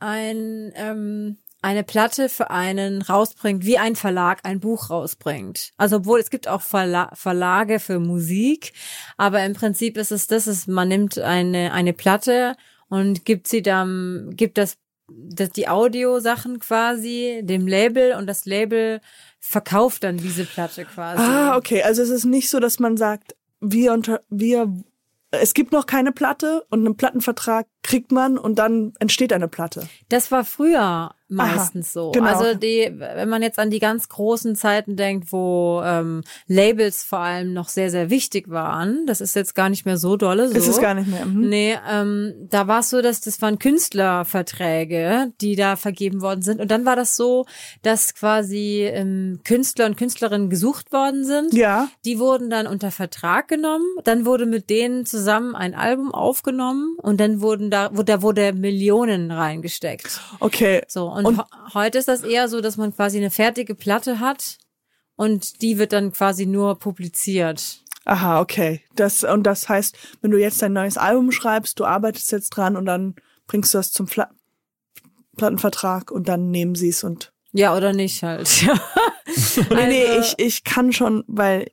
A: ein, ähm, eine Platte für einen rausbringt, wie ein Verlag ein Buch rausbringt. Also obwohl es gibt auch Verla Verlage für Musik, aber im Prinzip ist es das, ist, man nimmt eine, eine Platte und gibt sie dann, gibt das, das die Audiosachen quasi dem Label und das Label verkauft dann diese Platte quasi.
B: Ah, okay. Also es ist nicht so, dass man sagt, wir unter, wir, es gibt noch keine Platte und einen Plattenvertrag kriegt man und dann entsteht eine Platte.
A: Das war früher meistens so.
B: genau.
A: Also die, wenn man jetzt an die ganz großen Zeiten denkt, wo ähm, Labels vor allem noch sehr, sehr wichtig waren, das ist jetzt gar nicht mehr so dolle. So.
B: Ist es gar nicht mehr. Mhm.
A: Nee, ähm, da war es so, dass das waren Künstlerverträge, die da vergeben worden sind. Und dann war das so, dass quasi ähm, Künstler und Künstlerinnen gesucht worden sind.
B: Ja.
A: Die wurden dann unter Vertrag genommen. Dann wurde mit denen zusammen ein Album aufgenommen und dann wurden da, wo da wurde Millionen reingesteckt.
B: Okay.
A: So, und,
B: Und-
A: heute ist das eher so, dass man quasi eine fertige Platte hat und die wird dann quasi nur publiziert.
B: Aha, okay. Das, und das heißt, wenn du jetzt dein neues Album schreibst, du arbeitest jetzt dran und dann bringst du das zum Fla Plattenvertrag und dann nehmen sie es und.
A: Ja, oder nicht halt. Ja.
B: Nee, nee,
A: Also-
B: ich, ich kann schon, weil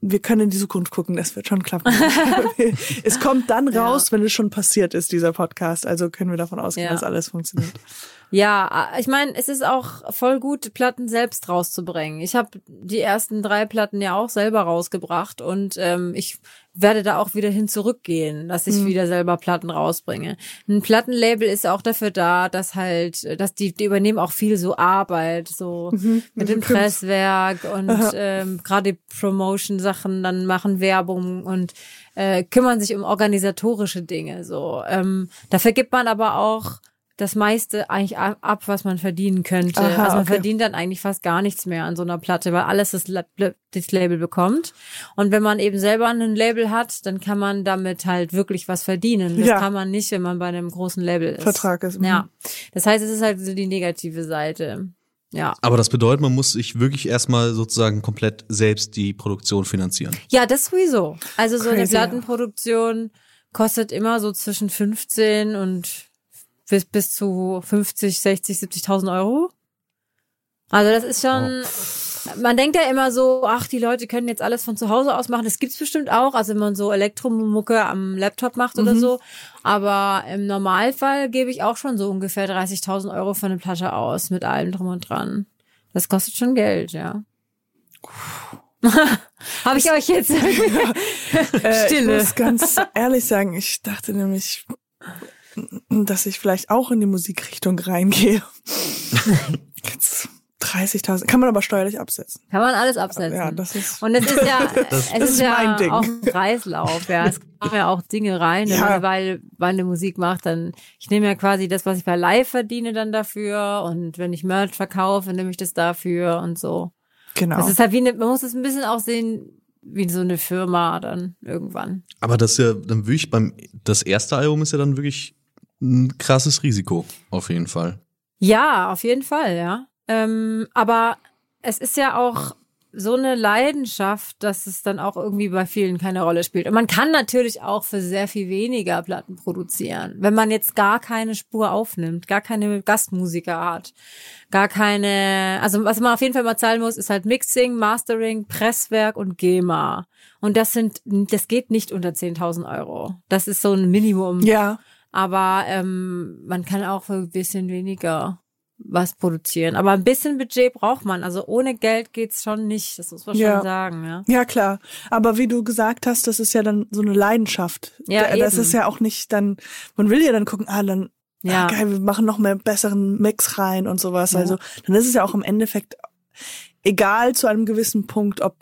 B: wir können in die Zukunft gucken, das wird schon klappen. es kommt dann
A: Ja.
B: raus, wenn es schon passiert ist, dieser Podcast. Also können wir davon ausgehen,
A: Ja.
B: dass alles funktioniert.
A: Ja, ich meine, es ist auch voll gut, Platten selbst rauszubringen. Ich habe die ersten drei Platten ja auch selber rausgebracht und ähm, ich werde da auch wieder hin zurückgehen, dass ich wieder selber Platten rausbringe. Ein Plattenlabel ist auch dafür da, dass halt, dass die, die übernehmen auch viel so Arbeit, so mit dem Presswerk und ähm, gerade die Promotion-Sachen, dann machen Werbung und äh, kümmern sich um organisatorische Dinge. So, ähm, dafür gibt man aber auch das meiste eigentlich ab, was man verdienen könnte.
B: Aha,
A: also man
B: okay.
A: verdient dann eigentlich fast gar nichts mehr an so einer Platte, weil alles das, das Label bekommt. Und wenn man eben selber ein Label hat, dann kann man damit halt wirklich was verdienen. Das
B: Ja.
A: kann man nicht, wenn man bei einem großen Label ist.
B: Vertrag ist, mhm.
A: Ja. Das heißt, es ist halt so die negative Seite. Ja.
C: Aber das bedeutet, man muss sich wirklich erstmal sozusagen komplett selbst die Produktion finanzieren.
A: Ja, das sowieso. Also so eine
B: Crazy, ja.
A: Plattenproduktion kostet immer so zwischen 15 und bis, bis zu 50, 60, 70.000 Euro. Also das ist schon, man denkt ja immer so, ach, die Leute können jetzt alles von zu Hause aus machen. Das gibt's bestimmt auch, also wenn man so Elektromucke am Laptop macht oder so. Aber im Normalfall gebe ich auch schon so ungefähr 30.000 Euro für eine Platte aus, mit allem drum und dran. Das kostet schon Geld, ja. Habe ich euch jetzt
B: Äh,
A: Stille.
B: Ich muss ganz ehrlich sagen, ich dachte nämlich, dass ich vielleicht auch in die Musikrichtung reingehe. Jetzt 30.000. Kann man aber steuerlich absetzen.
A: Kann man alles absetzen.
B: Ja, das ist.
A: und es ist ja,
B: Das
A: es ist,
B: ist
A: ja
B: mein Ding.
A: auch ein Kreislauf. Ja, es kommen ja auch Dinge rein,
B: Ja.
A: man eine Musik macht, dann ich nehme ja quasi das, was ich bei Live verdiene, dann dafür und wenn ich Merch verkaufe, nehme ich das dafür und so.
B: Genau.
A: Das ist halt wie eine, man muss es ein bisschen auch sehen wie so eine Firma dann irgendwann.
C: Aber das ist ja dann wirklich beim, das erste Album ist ja dann wirklich ein krasses Risiko, auf jeden Fall.
A: Ja, auf jeden Fall, ja. Ähm, aber es ist ja auch so eine Leidenschaft, dass es dann auch irgendwie bei vielen keine Rolle spielt. Und man kann natürlich auch für sehr viel weniger Platten produzieren. Wenn man jetzt gar keine Spur aufnimmt, gar keine Gastmusiker hat, gar keine, also was man auf jeden Fall mal zahlen muss, ist halt Mixing, Mastering, Presswerk und GEMA. Und das sind, das geht nicht unter 10.000 Euro. Das ist so ein Minimum.
B: ja.
A: Aber ähm, man kann auch für ein bisschen weniger was produzieren. Aber ein bisschen Budget braucht man. Also ohne Geld geht's schon nicht. Das muss man
B: Ja.
A: schon sagen, ja.
B: Ja, klar. Aber wie du gesagt hast, das ist ja dann so eine Leidenschaft.
A: Ja,
B: Da- das
A: eben.
B: ist ja auch nicht dann, man will ja dann gucken, ah, dann,
A: Ja.
B: ah, geil, wir machen noch mehr besseren Mix rein und sowas.
A: Ja.
B: Also, dann ist es ja auch im Endeffekt egal zu einem gewissen Punkt, ob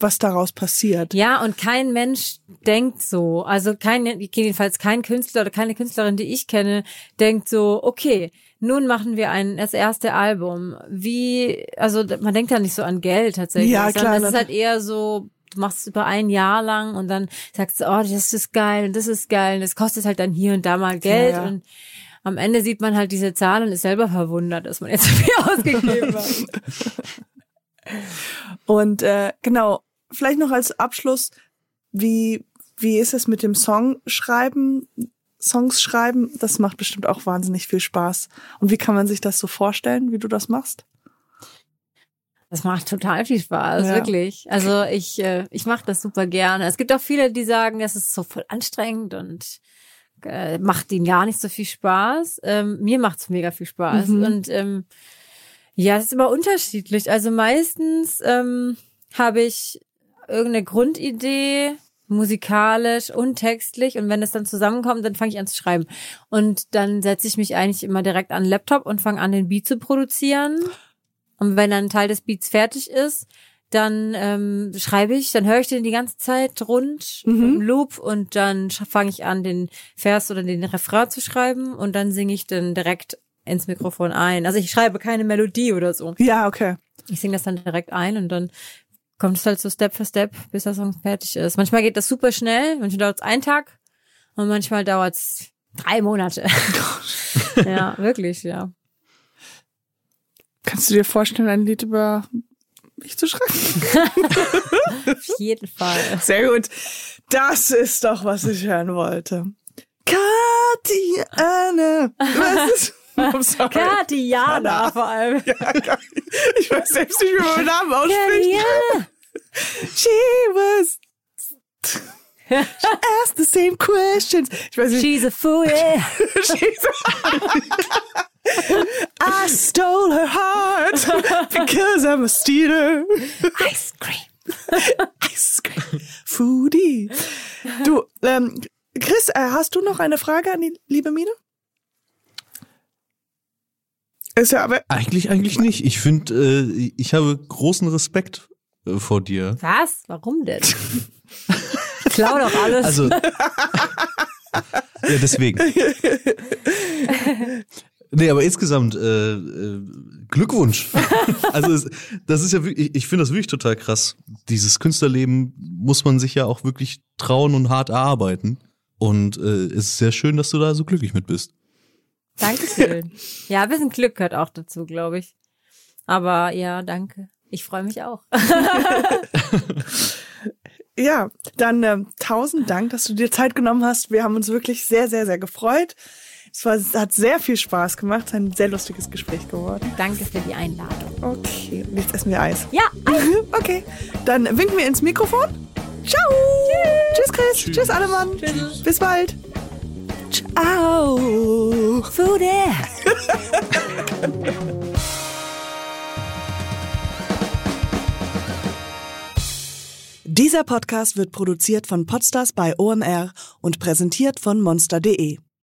B: was daraus passiert.
A: Ja, und kein Mensch denkt so. Also kein, jedenfalls kein Künstler oder keine Künstlerin, die ich kenne, denkt so, okay, nun machen wir ein, das erste Album. Wie, also man denkt ja nicht so an Geld tatsächlich.
B: Ja, klar,
A: Es ist halt eher so, du machst es über ein Jahr lang und dann sagst du, oh, das ist geil und das ist geil und das kostet halt dann hier und da mal Geld
B: Ja, ja.
A: und am Ende sieht man halt diese Zahl und ist selber verwundert, dass man jetzt so viel ausgegeben hat.
B: Und äh, genau, vielleicht noch als Abschluss, wie, wie ist es mit dem Songschreiben? Songs schreiben, das macht bestimmt auch wahnsinnig viel Spaß. Und wie kann man sich das so vorstellen, wie du das machst?
A: Das macht total viel Spaß,
B: Ja.
A: wirklich. Also ich, äh, ich mache das super gerne. Es gibt auch viele, die sagen, das ist so voll anstrengend und äh, macht ihnen gar nicht so viel Spaß. Ähm, mir macht's mega viel Spaß.
B: Mhm.
A: Und ähm, ja, es ist immer unterschiedlich. Also meistens ähm, habe ich irgendeine Grundidee musikalisch und textlich und wenn es dann zusammenkommt, dann fange ich an zu schreiben. Und dann setze ich mich eigentlich immer direkt an den Laptop und fange an, den Beat zu produzieren. Und wenn dann ein Teil des Beats fertig ist, dann ähm, schreibe ich, dann höre ich den die ganze Zeit rund im Loop und dann fange ich an, den Vers oder den Refrain zu schreiben und dann singe ich dann direkt ins Mikrofon ein. Also ich schreibe keine Melodie oder so.
B: Ja, okay.
A: Ich singe das dann direkt ein und dann kommt es halt so Step für Step, bis der Song fertig ist. Manchmal geht das super schnell, manchmal dauert es einen Tag und manchmal dauert es drei Monate. ja, wirklich, ja.
B: Kannst du dir vorstellen, ein Lied über mich zu schreiben?
A: Auf jeden Fall.
B: Sehr gut. Das ist doch, was ich hören wollte. Katiane. Was ist?
A: Katiana vor allem.
B: Ich weiß selbst nicht, wie man meinen Namen ausspricht.
A: Katiana.
B: She was. She asked the same questions. Ich weiß nicht.
A: She's a fool. yeah.
B: I stole her heart because I'm a stealer.
A: Ice cream.
B: Ice cream. Foodie. Du, ähm, Chris, äh, hast du noch eine Frage an die liebe Mine? Ist ja aber.
C: Eigentlich, eigentlich nicht. Ich finde, äh, ich habe großen Respekt äh, vor dir.
A: Was? Warum denn? Klau doch alles.
C: Also. ja, deswegen. Nee, aber insgesamt äh, äh, Glückwunsch. also es, das ist ja wirklich, ich finde das wirklich total krass. Dieses Künstlerleben muss man sich ja auch wirklich trauen und hart erarbeiten. Und äh, es ist sehr schön, dass du da so glücklich mit bist.
A: Dankeschön. Ja, ein bisschen Glück gehört auch dazu, glaube ich. Aber ja, danke. Ich freue mich auch.
B: Ja, dann ähm, tausend Dank, dass du dir Zeit genommen hast. Wir haben uns wirklich sehr, sehr, sehr gefreut. Es war, hat sehr viel Spaß gemacht. Es ist ein sehr lustiges Gespräch geworden.
A: Danke für die Einladung.
B: Okay, und jetzt essen wir Eis.
A: Ja,
B: Okay, dann winken wir ins Mikrofon. Ciao. Tschüss, Chris. Tschüss, Allemann.
A: Tschüss.
B: Bis bald. Ciao.
A: Foodie.
B: Dieser Podcast wird produziert von Podstars bei OMR und präsentiert von monster.de.